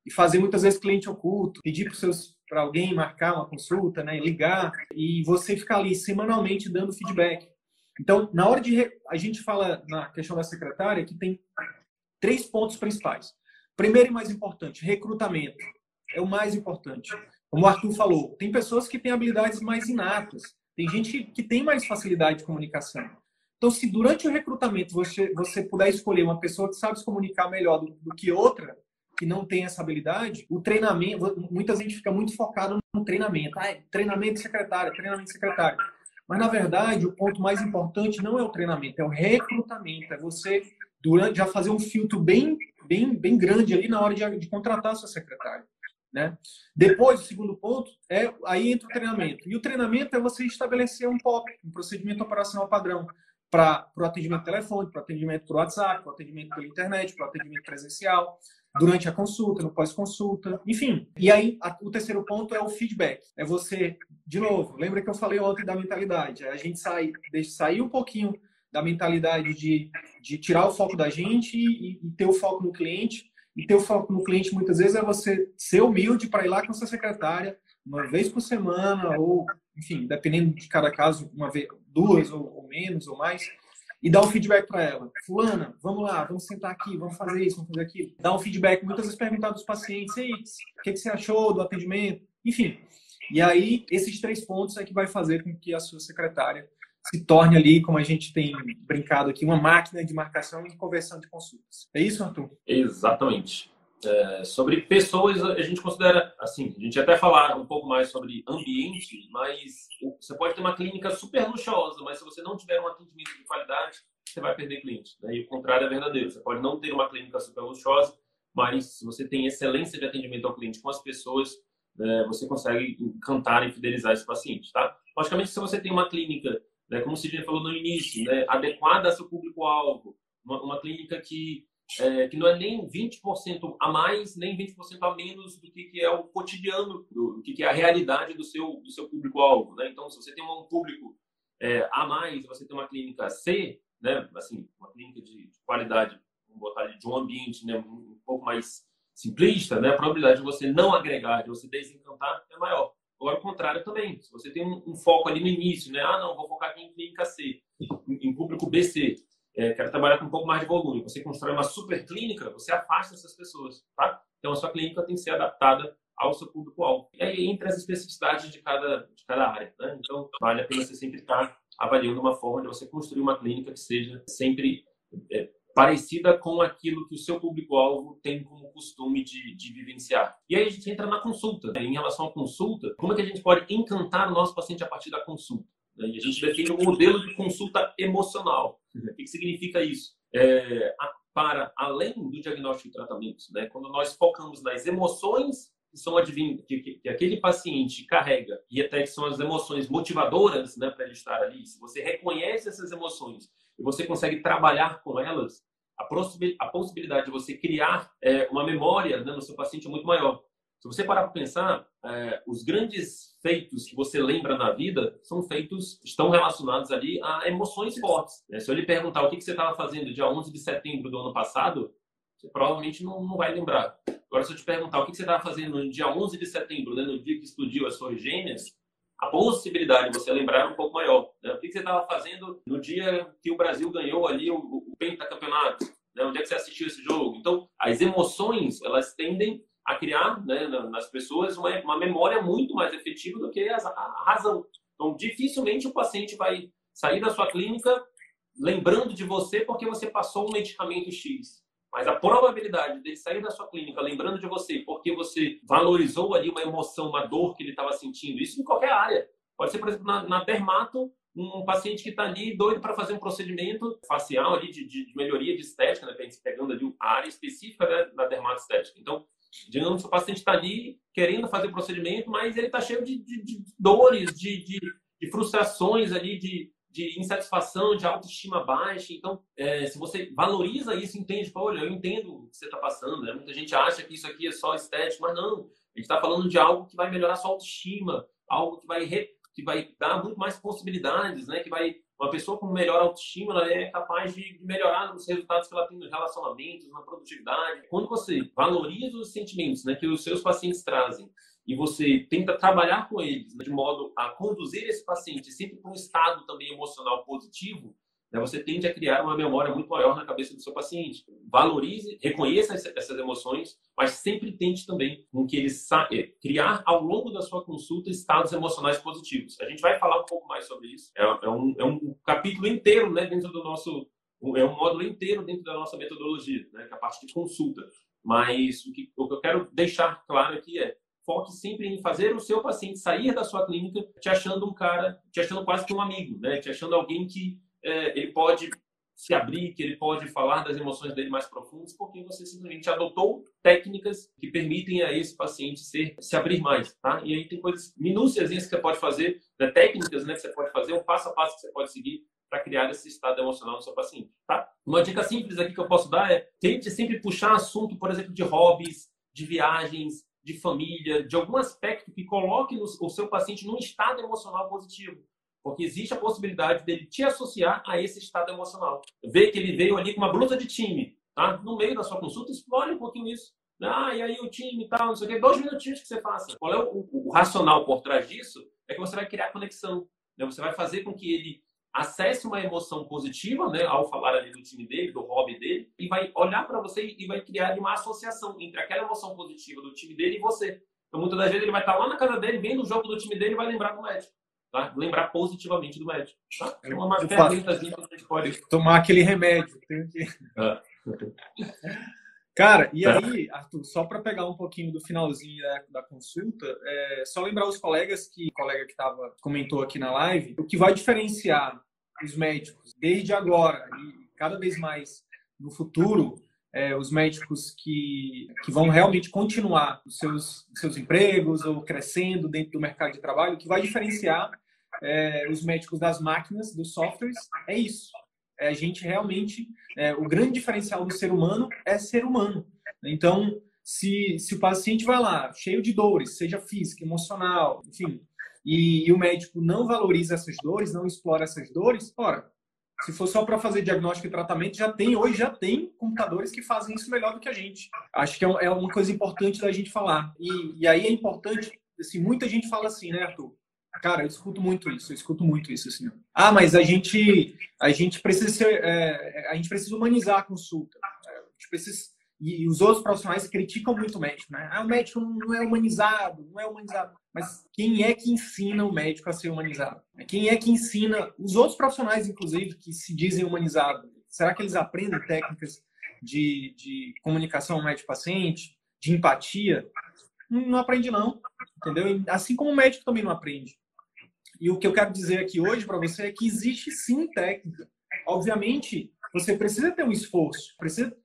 E fazer muitas vezes cliente oculto, pedir para seus para alguém marcar uma consulta, né, ligar e você ficar ali semanalmente dando feedback. Então, na hora de. Re... A gente fala na questão da secretária que tem três pontos principais. Primeiro e mais importante, recrutamento. É o mais importante. Como o Arthur falou, tem pessoas que têm habilidades mais inatas. Tem gente que tem mais facilidade de comunicação. Então, se durante o recrutamento você, você puder escolher uma pessoa que sabe se comunicar melhor do, do que outra, que não tem essa habilidade, o treinamento, muita gente fica muito focado no treinamento. Ah, treinamento secretário, treinamento secretário. Mas, na verdade, o ponto mais importante não é o treinamento, é o recrutamento. É você, durante, já fazer um filtro bem, bem, bem grande ali na hora de, de contratar sua secretária. Né? Depois, o segundo ponto, é aí entra o treinamento. E o treinamento é você estabelecer um POP, um procedimento operacional padrão, para o atendimento telefônico, para o atendimento por WhatsApp, para o atendimento pela internet, para o atendimento presencial durante a consulta, no pós-consulta, enfim. E aí, a, o terceiro ponto é o feedback. É você, de novo, lembra que eu falei ontem da mentalidade? É a gente sai, deixa sair um pouquinho da mentalidade de, de tirar o foco da gente e, e ter o foco no cliente. E ter o foco no cliente, muitas vezes, é você ser humilde para ir lá com a sua secretária, uma vez por semana, ou, enfim, dependendo de cada caso, uma vez, duas ou, ou menos ou mais, e dar um feedback para ela. Fulana, vamos lá, vamos sentar aqui, vamos fazer isso, vamos fazer aquilo. Dar um feedback, muitas vezes perguntar dos pacientes, Ei, o que, que você achou do atendimento? Enfim. E aí, esses três pontos é que vai fazer com que a sua secretária se torne ali, como a gente tem brincado aqui, uma máquina de marcação e conversão de consultas. É isso, Arthur? Exatamente. É, sobre pessoas, a gente considera, assim, a gente até falar um pouco mais sobre ambiente, mas você pode ter uma clínica super luxuosa, mas se você não tiver um atendimento de qualidade, você vai perder cliente. Né? E o contrário é verdadeiro. Você pode não ter uma clínica super luxuosa, mas se você tem excelência de atendimento ao cliente com as pessoas, né, você consegue encantar e fidelizar esse paciente, tá? Logicamente, se você tem uma clínica, né, como o Sidney falou no início, né, adequada ao seu público-alvo, uma, uma, clínica que, é, que não é nem 20% a mais, nem 20% a menos do que, que é o cotidiano, do, do que, que é a realidade do seu, do seu público-alvo, né? Então, se você tem um público é, a mais, você tem uma clínica C, né, assim, uma clínica de, de qualidade, vamos botar de um ambiente né, um pouco mais simplista, né, a probabilidade de você não agregar, de você desencantar é maior. Agora, o contrário também. Se você tem um, um, foco ali no início, né? Ah, não, vou focar aqui em clínica C, em, em público BC, é, quero trabalhar com um pouco mais de volume. Você constrói uma super clínica, você afasta essas pessoas, tá? Então, a sua clínica tem que ser adaptada ao seu público-alvo. E aí, entre as especificidades de cada, de cada área, né? Então, vale a pena você sempre estar avaliando uma forma de você construir uma clínica que seja sempre é, parecida com aquilo que o seu público-alvo tem como costume de, de, vivenciar. E aí a gente entra na consulta. Né? Em relação à consulta, como é que a gente pode encantar o nosso paciente a partir da consulta? Né? A gente define um modelo de consulta emocional. O que significa isso? É, para além do diagnóstico e tratamento, né? quando nós focamos nas emoções que são advindas, que, que, que, aquele paciente carrega e até que são as emoções motivadoras né, para ele estar ali, se você reconhece essas emoções e você consegue trabalhar com elas, a, a possibilidade de você criar é, uma memória né, no seu paciente é muito maior. Se você parar para pensar, é, os grandes feitos que você lembra na vida são feitos, estão relacionados ali a emoções fortes. Né? Se eu lhe perguntar o que, que você estava fazendo dia 11 de setembro do ano passado, você provavelmente não, não vai lembrar. Agora, se eu te perguntar o que você estava fazendo no dia 11 de setembro, né, no dia que explodiu as suas gêmeas, a possibilidade de você lembrar é um pouco maior. Né? O que você estava fazendo no dia que o Brasil ganhou ali o, o pentacampeonato? Né? Onde é que você assistiu esse jogo? Então, as emoções, elas tendem a criar né, nas pessoas uma, uma memória muito mais efetiva do que a, a razão. Então, dificilmente o paciente vai sair da sua clínica lembrando de você porque você passou um medicamento X. Mas a probabilidade dele sair da sua clínica lembrando de você porque você valorizou ali uma emoção, uma dor que ele estava sentindo, isso em qualquer área. Pode ser, por exemplo, na, na dermato, um paciente que está ali doido para fazer um procedimento facial ali de, de, de melhoria de estética, né? pegando ali a área específica né, da dermatostética. Então, digamos que o paciente está ali querendo fazer o procedimento, mas ele está cheio de, de, de dores, de, de, frustrações ali, de, insatisfação, de autoestima baixa. Então, é, se você valoriza isso, entende, olha, eu entendo o que você está passando. Né? Muita gente acha que isso aqui é só estético, mas não. A gente está falando de algo que vai melhorar sua autoestima, algo que vai, re, que vai dar muito mais possibilidades, né? Que vai uma pessoa com melhor autoestima, ela é capaz de melhorar os resultados que ela tem nos relacionamentos, na produtividade. Quando você valoriza os sentimentos, né, que os seus pacientes trazem e você tenta trabalhar com eles né, de modo a conduzir esse paciente sempre para um estado também emocional positivo, né, você tende a criar uma memória muito maior na cabeça do seu paciente. Valorize, reconheça essas emoções, mas sempre tente também com que ele é, criar ao longo da sua consulta estados emocionais positivos. A gente vai falar um pouco mais sobre isso. É, é, um, é um, capítulo inteiro né, dentro do nosso. É um módulo inteiro dentro da nossa metodologia, né, que é a parte de consulta. Mas o que, o que eu quero deixar claro aqui é foque sempre em fazer o seu paciente sair da sua clínica te achando um cara, te achando quase que um amigo, né? Te achando alguém que é, ele pode se abrir, que ele pode falar das emoções dele mais profundas, porque você simplesmente adotou técnicas que permitem a esse paciente ser, se abrir mais, tá? E aí tem coisas minúcias que você pode fazer, né? técnicas né, que você pode fazer, um passo a passo que você pode seguir para criar esse estado emocional no seu paciente, tá? Uma dica simples aqui que eu posso dar é tente sempre puxar assunto, por exemplo, de hobbies, de viagens, de família, de algum aspecto que coloque o seu paciente num estado emocional positivo. Porque existe a possibilidade dele te associar a esse estado emocional. Ver que ele veio ali com uma blusa de time, tá? No meio da sua consulta, explore um pouquinho isso. Ah, e aí o time e tal, não sei o quê. Dois minutinhos que você faça. Qual é o, o, o racional por trás disso? É que você vai criar conexão. Né? Você vai fazer com que ele acesse uma emoção positiva, né, ao falar ali do time dele, do hobby dele, e vai olhar para você e vai criar uma associação entre aquela emoção positiva do time dele e você. Então, muitas das vezes ele vai estar lá na casa dele, vendo o jogo do time dele e vai lembrar do médico. Tá? Lembrar positivamente do médico. Tá? É uma ferramenta que a gente pode. Tomar aquele remédio. Tem que... É. Cara, e aí, Arthur, só para pegar um pouquinho do finalzinho da, da consulta, é, só lembrar os colegas que o colega que tava, comentou aqui na live, o que vai diferenciar os médicos desde agora e cada vez mais no futuro, é, os médicos que, que vão realmente continuar os seus, os seus empregos ou crescendo dentro do mercado de trabalho, o que vai diferenciar é, os médicos das máquinas, dos softwares, é isso é a gente realmente. É, o grande diferencial do ser humano é ser humano. Então, se, se o paciente vai lá, cheio de dores, seja física, emocional, enfim, e, e o médico não valoriza essas dores, não explora essas dores, ora, se for só para fazer diagnóstico e tratamento, já tem, hoje já tem computadores que fazem isso melhor do que a gente. Acho que é, é uma coisa importante da gente falar. E, e aí é importante, assim, muita gente fala assim, né, Arthur? Cara, eu escuto muito isso, eu escuto muito isso, assim. Ah, mas a gente, a gente precisa ser, é, a gente precisa humanizar a consulta. A gente precisa, e, os outros profissionais criticam muito o médico, né? Ah, o médico não é humanizado, não é humanizado. Mas quem é que ensina o médico a ser humanizado? Quem é que ensina os outros profissionais, inclusive, que se dizem humanizados? Será que eles aprendem técnicas de, de comunicação médico-paciente, de empatia? Não aprende, não. Entendeu? Assim como o médico também não aprende. E o que eu quero dizer aqui hoje para você é que existe sim técnica. Obviamente, você precisa ter um esforço, precisa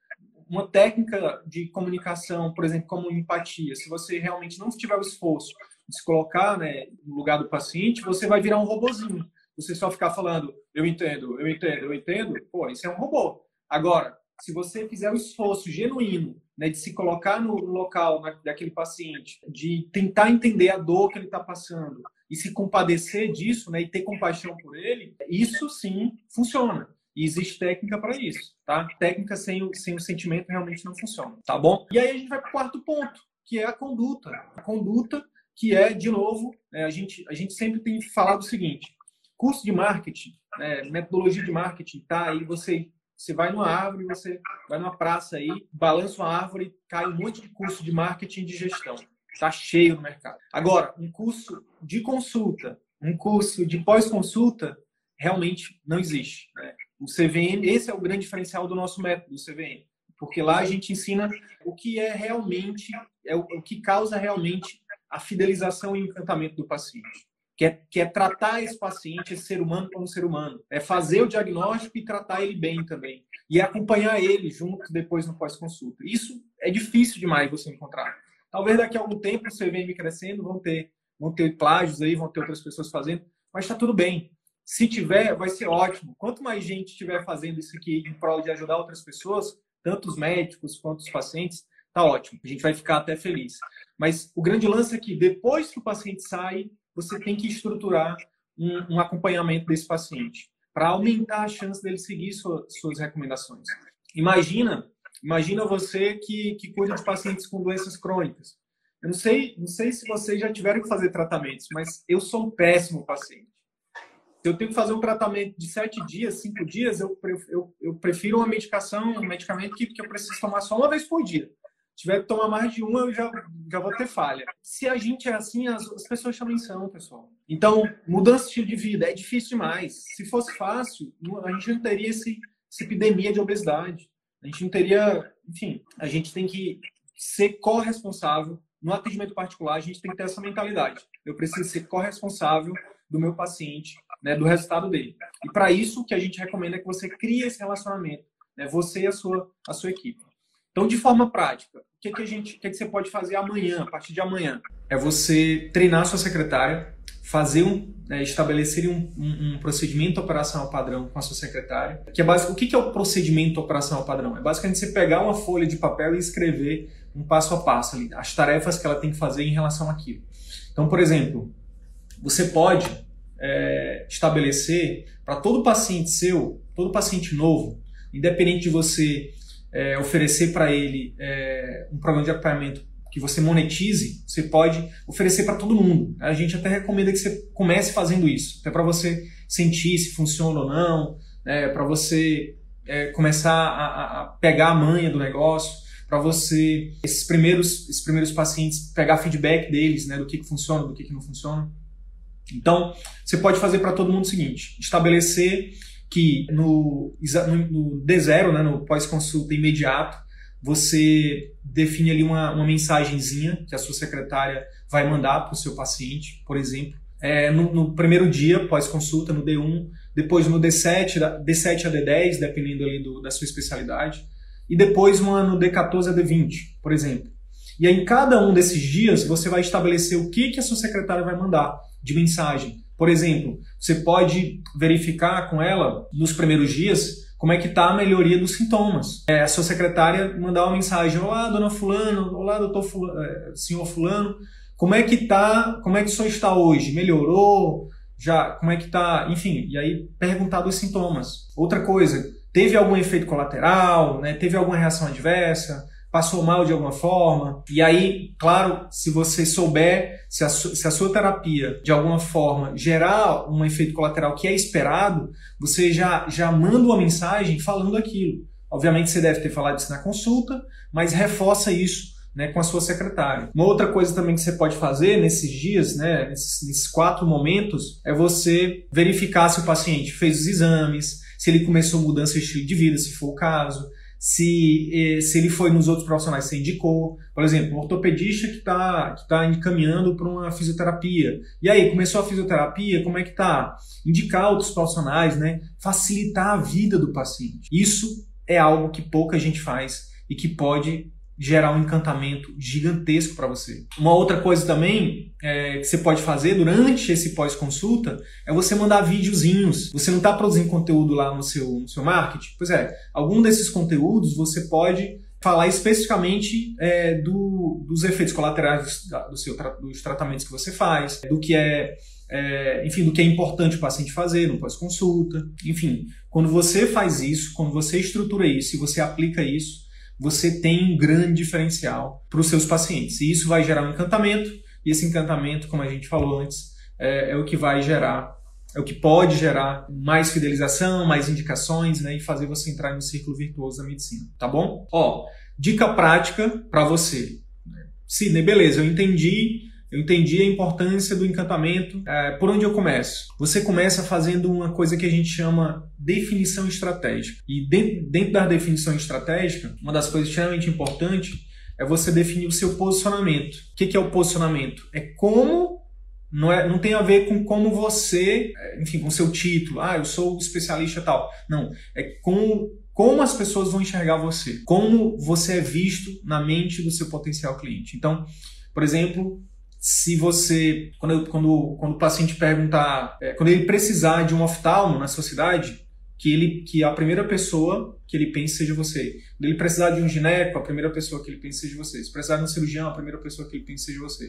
uma técnica de comunicação, por exemplo, como empatia. Se você realmente não tiver o esforço de se colocar né, no lugar do paciente, você vai virar um robozinho. Você só ficar falando, eu entendo, eu entendo, eu entendo, pô, isso é um robô. Agora, se você fizer o esforço genuíno né, de se colocar no local daquele paciente, de tentar entender a dor que ele está passando, e se compadecer disso, né, e ter compaixão por ele, isso sim funciona. E existe técnica para isso, tá? Técnica sem o, sem o sentimento realmente não funciona, tá bom? E aí a gente vai para o quarto ponto, que é a conduta. A conduta que é, de novo, é, a, gente, a gente sempre tem falado o seguinte, curso de marketing, né, metodologia de marketing, tá? Aí você você vai numa árvore, você vai numa praça aí, balança uma árvore, cai um monte de curso de marketing e de gestão. Está cheio no mercado. Agora, um curso de consulta, um curso de pós-consulta, realmente não existe. Né? O CVM, esse é o grande diferencial do nosso método, do CVM. Porque lá a gente ensina o que é realmente, é o, o que causa realmente a fidelização e encantamento do paciente. Que é, que é, tratar esse paciente, esse ser humano como ser humano. É fazer o diagnóstico e tratar ele bem também. E acompanhar ele junto depois no pós-consulta. Isso é difícil demais você encontrar. Talvez daqui a algum tempo você venha crescendo, vão ter, vão ter plágios aí, vão ter outras pessoas fazendo, mas está tudo bem. Se tiver, vai ser ótimo. Quanto mais gente estiver fazendo isso aqui em prol de ajudar outras pessoas, tanto os médicos quanto os pacientes, tá ótimo. A gente vai ficar até feliz. Mas o grande lance é que depois que o paciente sai, você tem que estruturar um, um acompanhamento desse paciente para aumentar a chance dele seguir sua, suas recomendações. Imagina Imagina você que, que cuida de pacientes com doenças crônicas. Eu não sei, não sei se vocês já tiveram que fazer tratamentos, mas eu sou um péssimo paciente. Se eu tenho que fazer um tratamento de sete dias, cinco dias, eu, eu, eu prefiro uma medicação, um medicamento que, que eu preciso tomar só uma vez por dia. Tiver que tomar mais de uma, eu já, já vou ter falha. Se a gente é assim, as, as pessoas também são, pessoal. Então, mudança de estilo de vida é difícil demais. Se fosse fácil, a gente não teria esse, essa epidemia de obesidade. A gente não teria, enfim, a gente tem que ser corresponsável no atendimento particular, a gente tem que ter essa mentalidade. Eu preciso ser corresponsável do meu paciente, né, do resultado dele. E para isso, o que a gente recomenda é que você crie esse relacionamento, né, você e a sua, a sua equipe. Então, de forma prática, o que, que, a gente, o que, que você pode fazer amanhã, a partir de amanhã? É você treinar sua secretária, fazer um, né, estabelecer um, um, um, procedimento operacional padrão com a sua secretária. Que é o que, que é o procedimento operacional padrão? É basicamente você pegar uma folha de papel e escrever um passo a passo ali, as tarefas que ela tem que fazer em relação àquilo. Então, por exemplo, você pode é, estabelecer para todo paciente seu, todo paciente novo, independente de você é, oferecer para ele é, um programa de acompanhamento que você monetize, você pode oferecer para todo mundo. A gente até recomenda que você comece fazendo isso, até para você sentir se funciona ou não, né, para você é, começar a, a, pegar a manha do negócio, para você esses primeiros esses primeiros pacientes pegar feedback deles, né, do que, que funciona, do que, que não funciona. Então, você pode fazer para todo mundo o seguinte: estabelecer que no, no, no D0, né, no pós-consulta imediato, você define ali uma, uma mensagenzinha que a sua secretária vai mandar para o seu paciente, por exemplo. É, no, no, primeiro dia, pós-consulta, no D1, depois no D7, D7 a D10, dependendo ali do, da sua especialidade, e depois uma no D14 a D20, por exemplo. E aí, em cada um desses dias, você vai estabelecer o que, que a sua secretária vai mandar de mensagem. Por exemplo, você pode verificar com ela, nos primeiros dias, como é que está a melhoria dos sintomas. É, a sua secretária mandar uma mensagem, olá, dona fulano, olá, doutor fulano, é, senhor fulano, como é que tá, como é que o senhor está hoje? Melhorou? Já, como é que tá? Enfim, e aí perguntar dos sintomas. Outra coisa, teve algum efeito colateral, né? Teve alguma reação adversa? Passou mal de alguma forma. E aí, claro, se você souber, se a, se a sua terapia de alguma forma gerar um efeito colateral que é esperado, você já, já manda uma mensagem falando aquilo. Obviamente você deve ter falado isso na consulta, mas reforça isso né, com a sua secretária. Uma outra coisa também que você pode fazer nesses dias, né, nesses, nesses quatro momentos, é você verificar se o paciente fez os exames, se ele começou mudança de estilo de vida, se for o caso, se, eh, se ele foi nos outros profissionais que você indicou. Por exemplo, um ortopedista que está que tá encaminhando para uma fisioterapia. E aí, começou a fisioterapia, como é que tá? Indicar outros profissionais, né? Facilitar a vida do paciente. Isso é algo que pouca gente faz e que pode gerar um encantamento gigantesco para você. Uma outra coisa também é, que você pode fazer durante esse pós-consulta é você mandar videozinhos. Você não está produzindo conteúdo lá no seu, no seu marketing? Pois é, algum desses conteúdos você pode falar especificamente é, do, dos efeitos colaterais do seu, dos tratamentos que você faz, do que é, é, enfim, do que é importante o paciente fazer no pós-consulta. Enfim, quando você faz isso, quando você estrutura isso e você aplica isso, você tem um grande diferencial para os seus pacientes. E isso vai gerar um encantamento, e esse encantamento, como a gente falou antes, é, é o que vai gerar, é o que pode gerar mais fidelização, mais indicações, né, e fazer você entrar no círculo virtuoso da medicina, tá bom? Ó, dica prática para você. Sidney, beleza, eu entendi eu entendi a importância do encantamento. É, por onde eu começo? Você começa fazendo uma coisa que a gente chama definição estratégica. E dentro, dentro da definição estratégica, uma das coisas extremamente importantes é você definir o seu posicionamento. O que é o posicionamento? É como não, é, não tem a ver com como você, é, enfim, com seu título, ah, eu sou especialista tal. Não, é com como as pessoas vão enxergar você, como você é visto na mente do seu potencial cliente. Então, por exemplo, se você, quando, quando, quando o paciente perguntar, é, quando ele precisar de um oftalmo na sua cidade, que ele que a primeira pessoa que ele pense seja você. Quando ele precisar de um gineco, a primeira pessoa que ele pense seja você. Se precisar de um cirurgião, a primeira pessoa que ele pense seja você.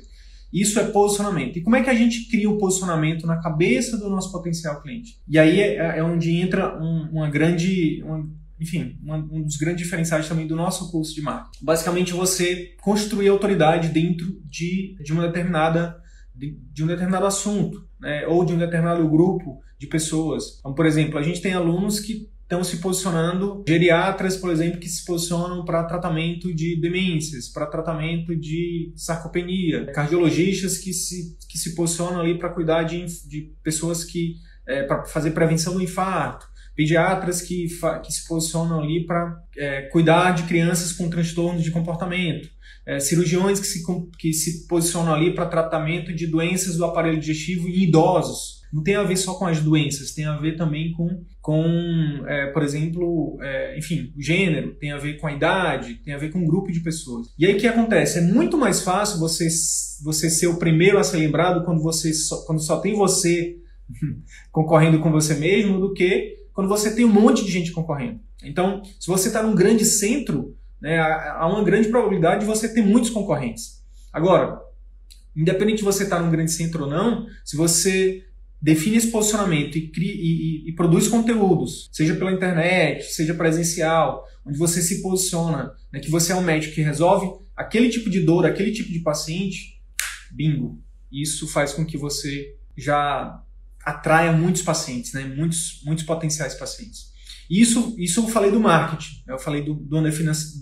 Isso é posicionamento. E como é que a gente cria o um posicionamento na cabeça do nosso potencial cliente? E aí é, é onde entra um, uma grande, uma enfim, um dos grandes diferenciais também do nosso curso de marketing. Basicamente, você construir autoridade dentro de, de uma determinada de, de um determinado assunto, né? ou de um determinado grupo de pessoas. Então, por exemplo, a gente tem alunos que estão se posicionando, geriatras, por exemplo, que se posicionam para tratamento de demências, para tratamento de sarcopenia, cardiologistas que se, que se posicionam ali para cuidar de, de pessoas que, é, para fazer prevenção do infarto pediatras que, que se posicionam ali para é, cuidar de crianças com transtornos de comportamento, é, cirurgiões que se, que se posicionam ali para tratamento de doenças do aparelho digestivo em idosos. Não tem a ver só com as doenças, tem a ver também com, com é, por exemplo, é, enfim, o gênero, tem a ver com a idade, tem a ver com um grupo de pessoas. E aí o que acontece? É muito mais fácil você, você ser o primeiro a ser lembrado quando, você só, quando só tem você concorrendo com você mesmo do que quando você tem um monte de gente concorrendo. Então, se você está num grande centro, né, há uma grande probabilidade de você ter muitos concorrentes. Agora, independente de você estar tá num grande centro ou não, se você define esse posicionamento e, cria, e, e, e, produz conteúdos, seja pela internet, seja presencial, onde você se posiciona, né, que você é um médico que resolve aquele tipo de dor, aquele tipo de paciente, bingo. Isso faz com que você já atraia muitos pacientes, né? muitos, muitos potenciais pacientes. Isso, isso eu falei do marketing, né? eu falei do, do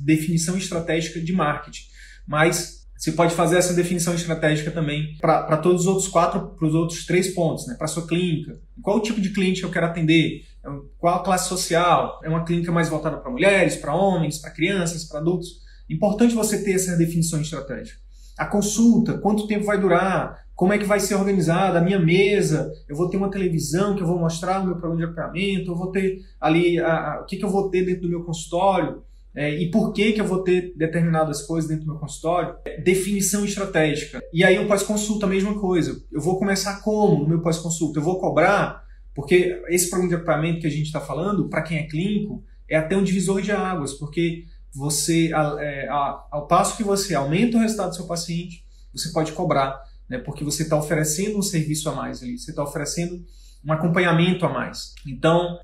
definição estratégica de marketing, mas você pode fazer essa definição estratégica também para todos os outros quatro, para os outros três pontos, né? para sua clínica. Qual o tipo de cliente eu quero atender? Qual a classe social? É uma clínica mais voltada para mulheres, para homens, para crianças, para adultos? Importante você ter essa definição estratégica. A consulta, quanto tempo vai durar? Como é que vai ser organizada a minha mesa? Eu vou ter uma televisão que eu vou mostrar o meu programa de acompanhamento, eu vou ter ali a, a, o que, que eu vou ter dentro do meu consultório, é, e por que, que eu vou ter determinadas coisas dentro do meu consultório? Definição estratégica. E aí o pós-consulta, a mesma coisa. Eu vou começar como no meu pós-consulta? Eu vou cobrar, porque esse programa de acompanhamento que a gente está falando, para quem é clínico, é até um divisor de águas, porque você, é, ao passo que você aumenta o resultado do seu paciente, você pode cobrar, né, porque você está oferecendo um serviço a mais ali, você está oferecendo um acompanhamento a mais. Então,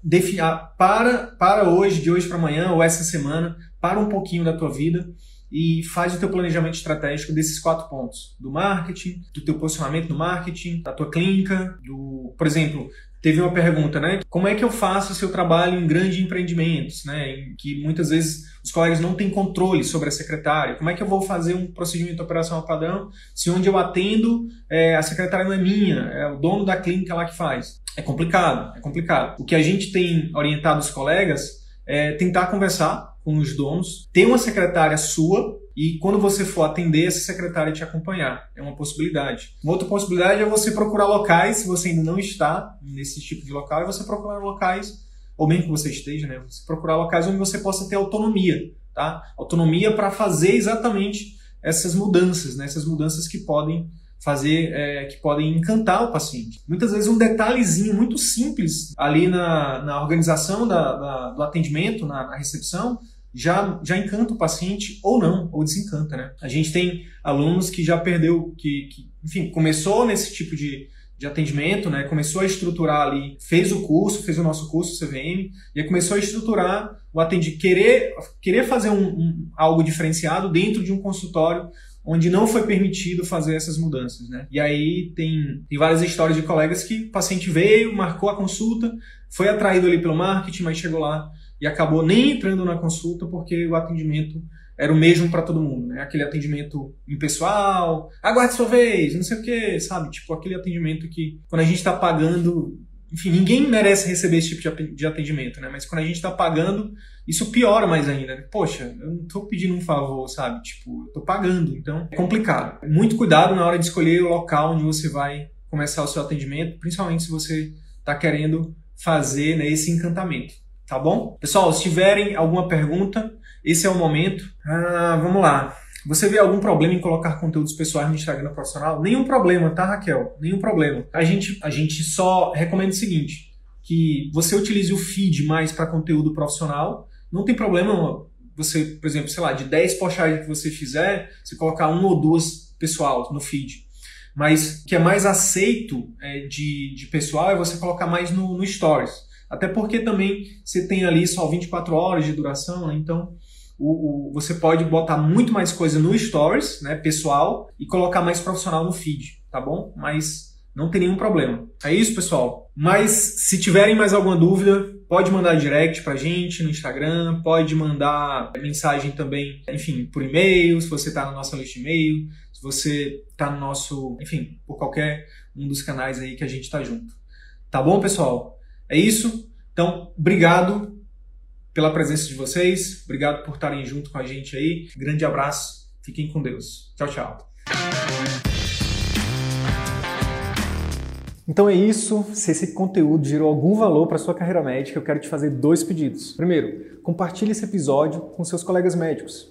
para, para hoje, de hoje para amanhã ou essa semana, para um pouquinho da tua vida e faz o teu planejamento estratégico desses quatro pontos: do marketing, do teu posicionamento no marketing, da tua clínica, do, por exemplo, teve uma pergunta, né? Como é que eu faço se eu trabalho em grandes empreendimentos, né? Em que muitas vezes os colegas não têm controle sobre a secretária. Como é que eu vou fazer um procedimento operacional padrão se onde eu atendo é, a secretária não é minha, é o dono da clínica lá que faz? É complicado, é complicado. O que a gente tem orientado os colegas é tentar conversar com os donos, ter uma secretária sua e quando você for atender, essa secretária te acompanhar. É uma possibilidade. Uma outra possibilidade é você procurar locais, se você ainda não está nesse tipo de local, é você procurar locais, ou mesmo que você esteja, né? Você procurar locais onde você possa ter autonomia, tá? Autonomia para fazer exatamente essas mudanças, né? Essas mudanças que podem fazer, é, que podem encantar o paciente. Muitas vezes um detalhezinho muito simples ali na, na organização da, da, do atendimento, na, na recepção, já, já encanta o paciente ou não, ou desencanta, né? A gente tem alunos que já perdeu, que, que enfim, começou nesse tipo de, de atendimento, né? Começou a estruturar ali, fez o curso, fez o nosso curso CVM, e aí começou a estruturar o atendimento, querer, querer fazer um, um, algo diferenciado dentro de um consultório onde não foi permitido fazer essas mudanças, né? E aí tem, tem várias histórias de colegas que o paciente veio, marcou a consulta, foi atraído ali pelo marketing, mas chegou lá e acabou nem entrando na consulta porque o atendimento era o mesmo para todo mundo, né? Aquele atendimento impessoal, aguarde sua vez, não sei o que, sabe? Tipo aquele atendimento que quando a gente está pagando enfim, ninguém merece receber esse tipo de atendimento, né? Mas quando a gente está pagando, isso piora mais ainda. Né? Poxa, eu não estou pedindo um favor, sabe? Tipo, eu estou pagando, então é complicado. Muito cuidado na hora de escolher o local onde você vai começar o seu atendimento, principalmente se você está querendo fazer né, esse encantamento, tá bom? Pessoal, se tiverem alguma pergunta, esse é o momento. Ah, vamos lá. Você vê algum problema em colocar conteúdos pessoais no Instagram profissional? Nenhum problema, tá, Raquel? Nenhum problema. A gente, a gente só recomenda o seguinte: que você utilize o feed mais para conteúdo profissional. Não tem problema você, por exemplo, sei lá, de 10 postagens que você fizer, você colocar uma ou duas pessoal no feed. Mas o que é mais aceito é, de, de pessoal é você colocar mais no, no Stories. Até porque também você tem ali só 24 horas de duração, né? então o, o, você pode botar muito mais coisa no Stories, né, pessoal, e colocar mais profissional no feed, tá bom? Mas não tem nenhum problema. É isso, pessoal. Mas se tiverem mais alguma dúvida, pode mandar direct pra gente no Instagram, pode mandar mensagem também, enfim, por e-mail, se você está na nossa lista de e-mail, se você está no nosso, enfim, por qualquer um dos canais aí que a gente está junto. Tá bom, pessoal? É isso. Então, obrigado pela presença de vocês. Obrigado por estarem junto com a gente aí. Grande abraço. Fiquem com Deus. Tchau, tchau. Então é isso. Se esse conteúdo gerou algum valor para sua carreira médica, eu quero te fazer dois pedidos. Primeiro, compartilhe esse episódio com seus colegas médicos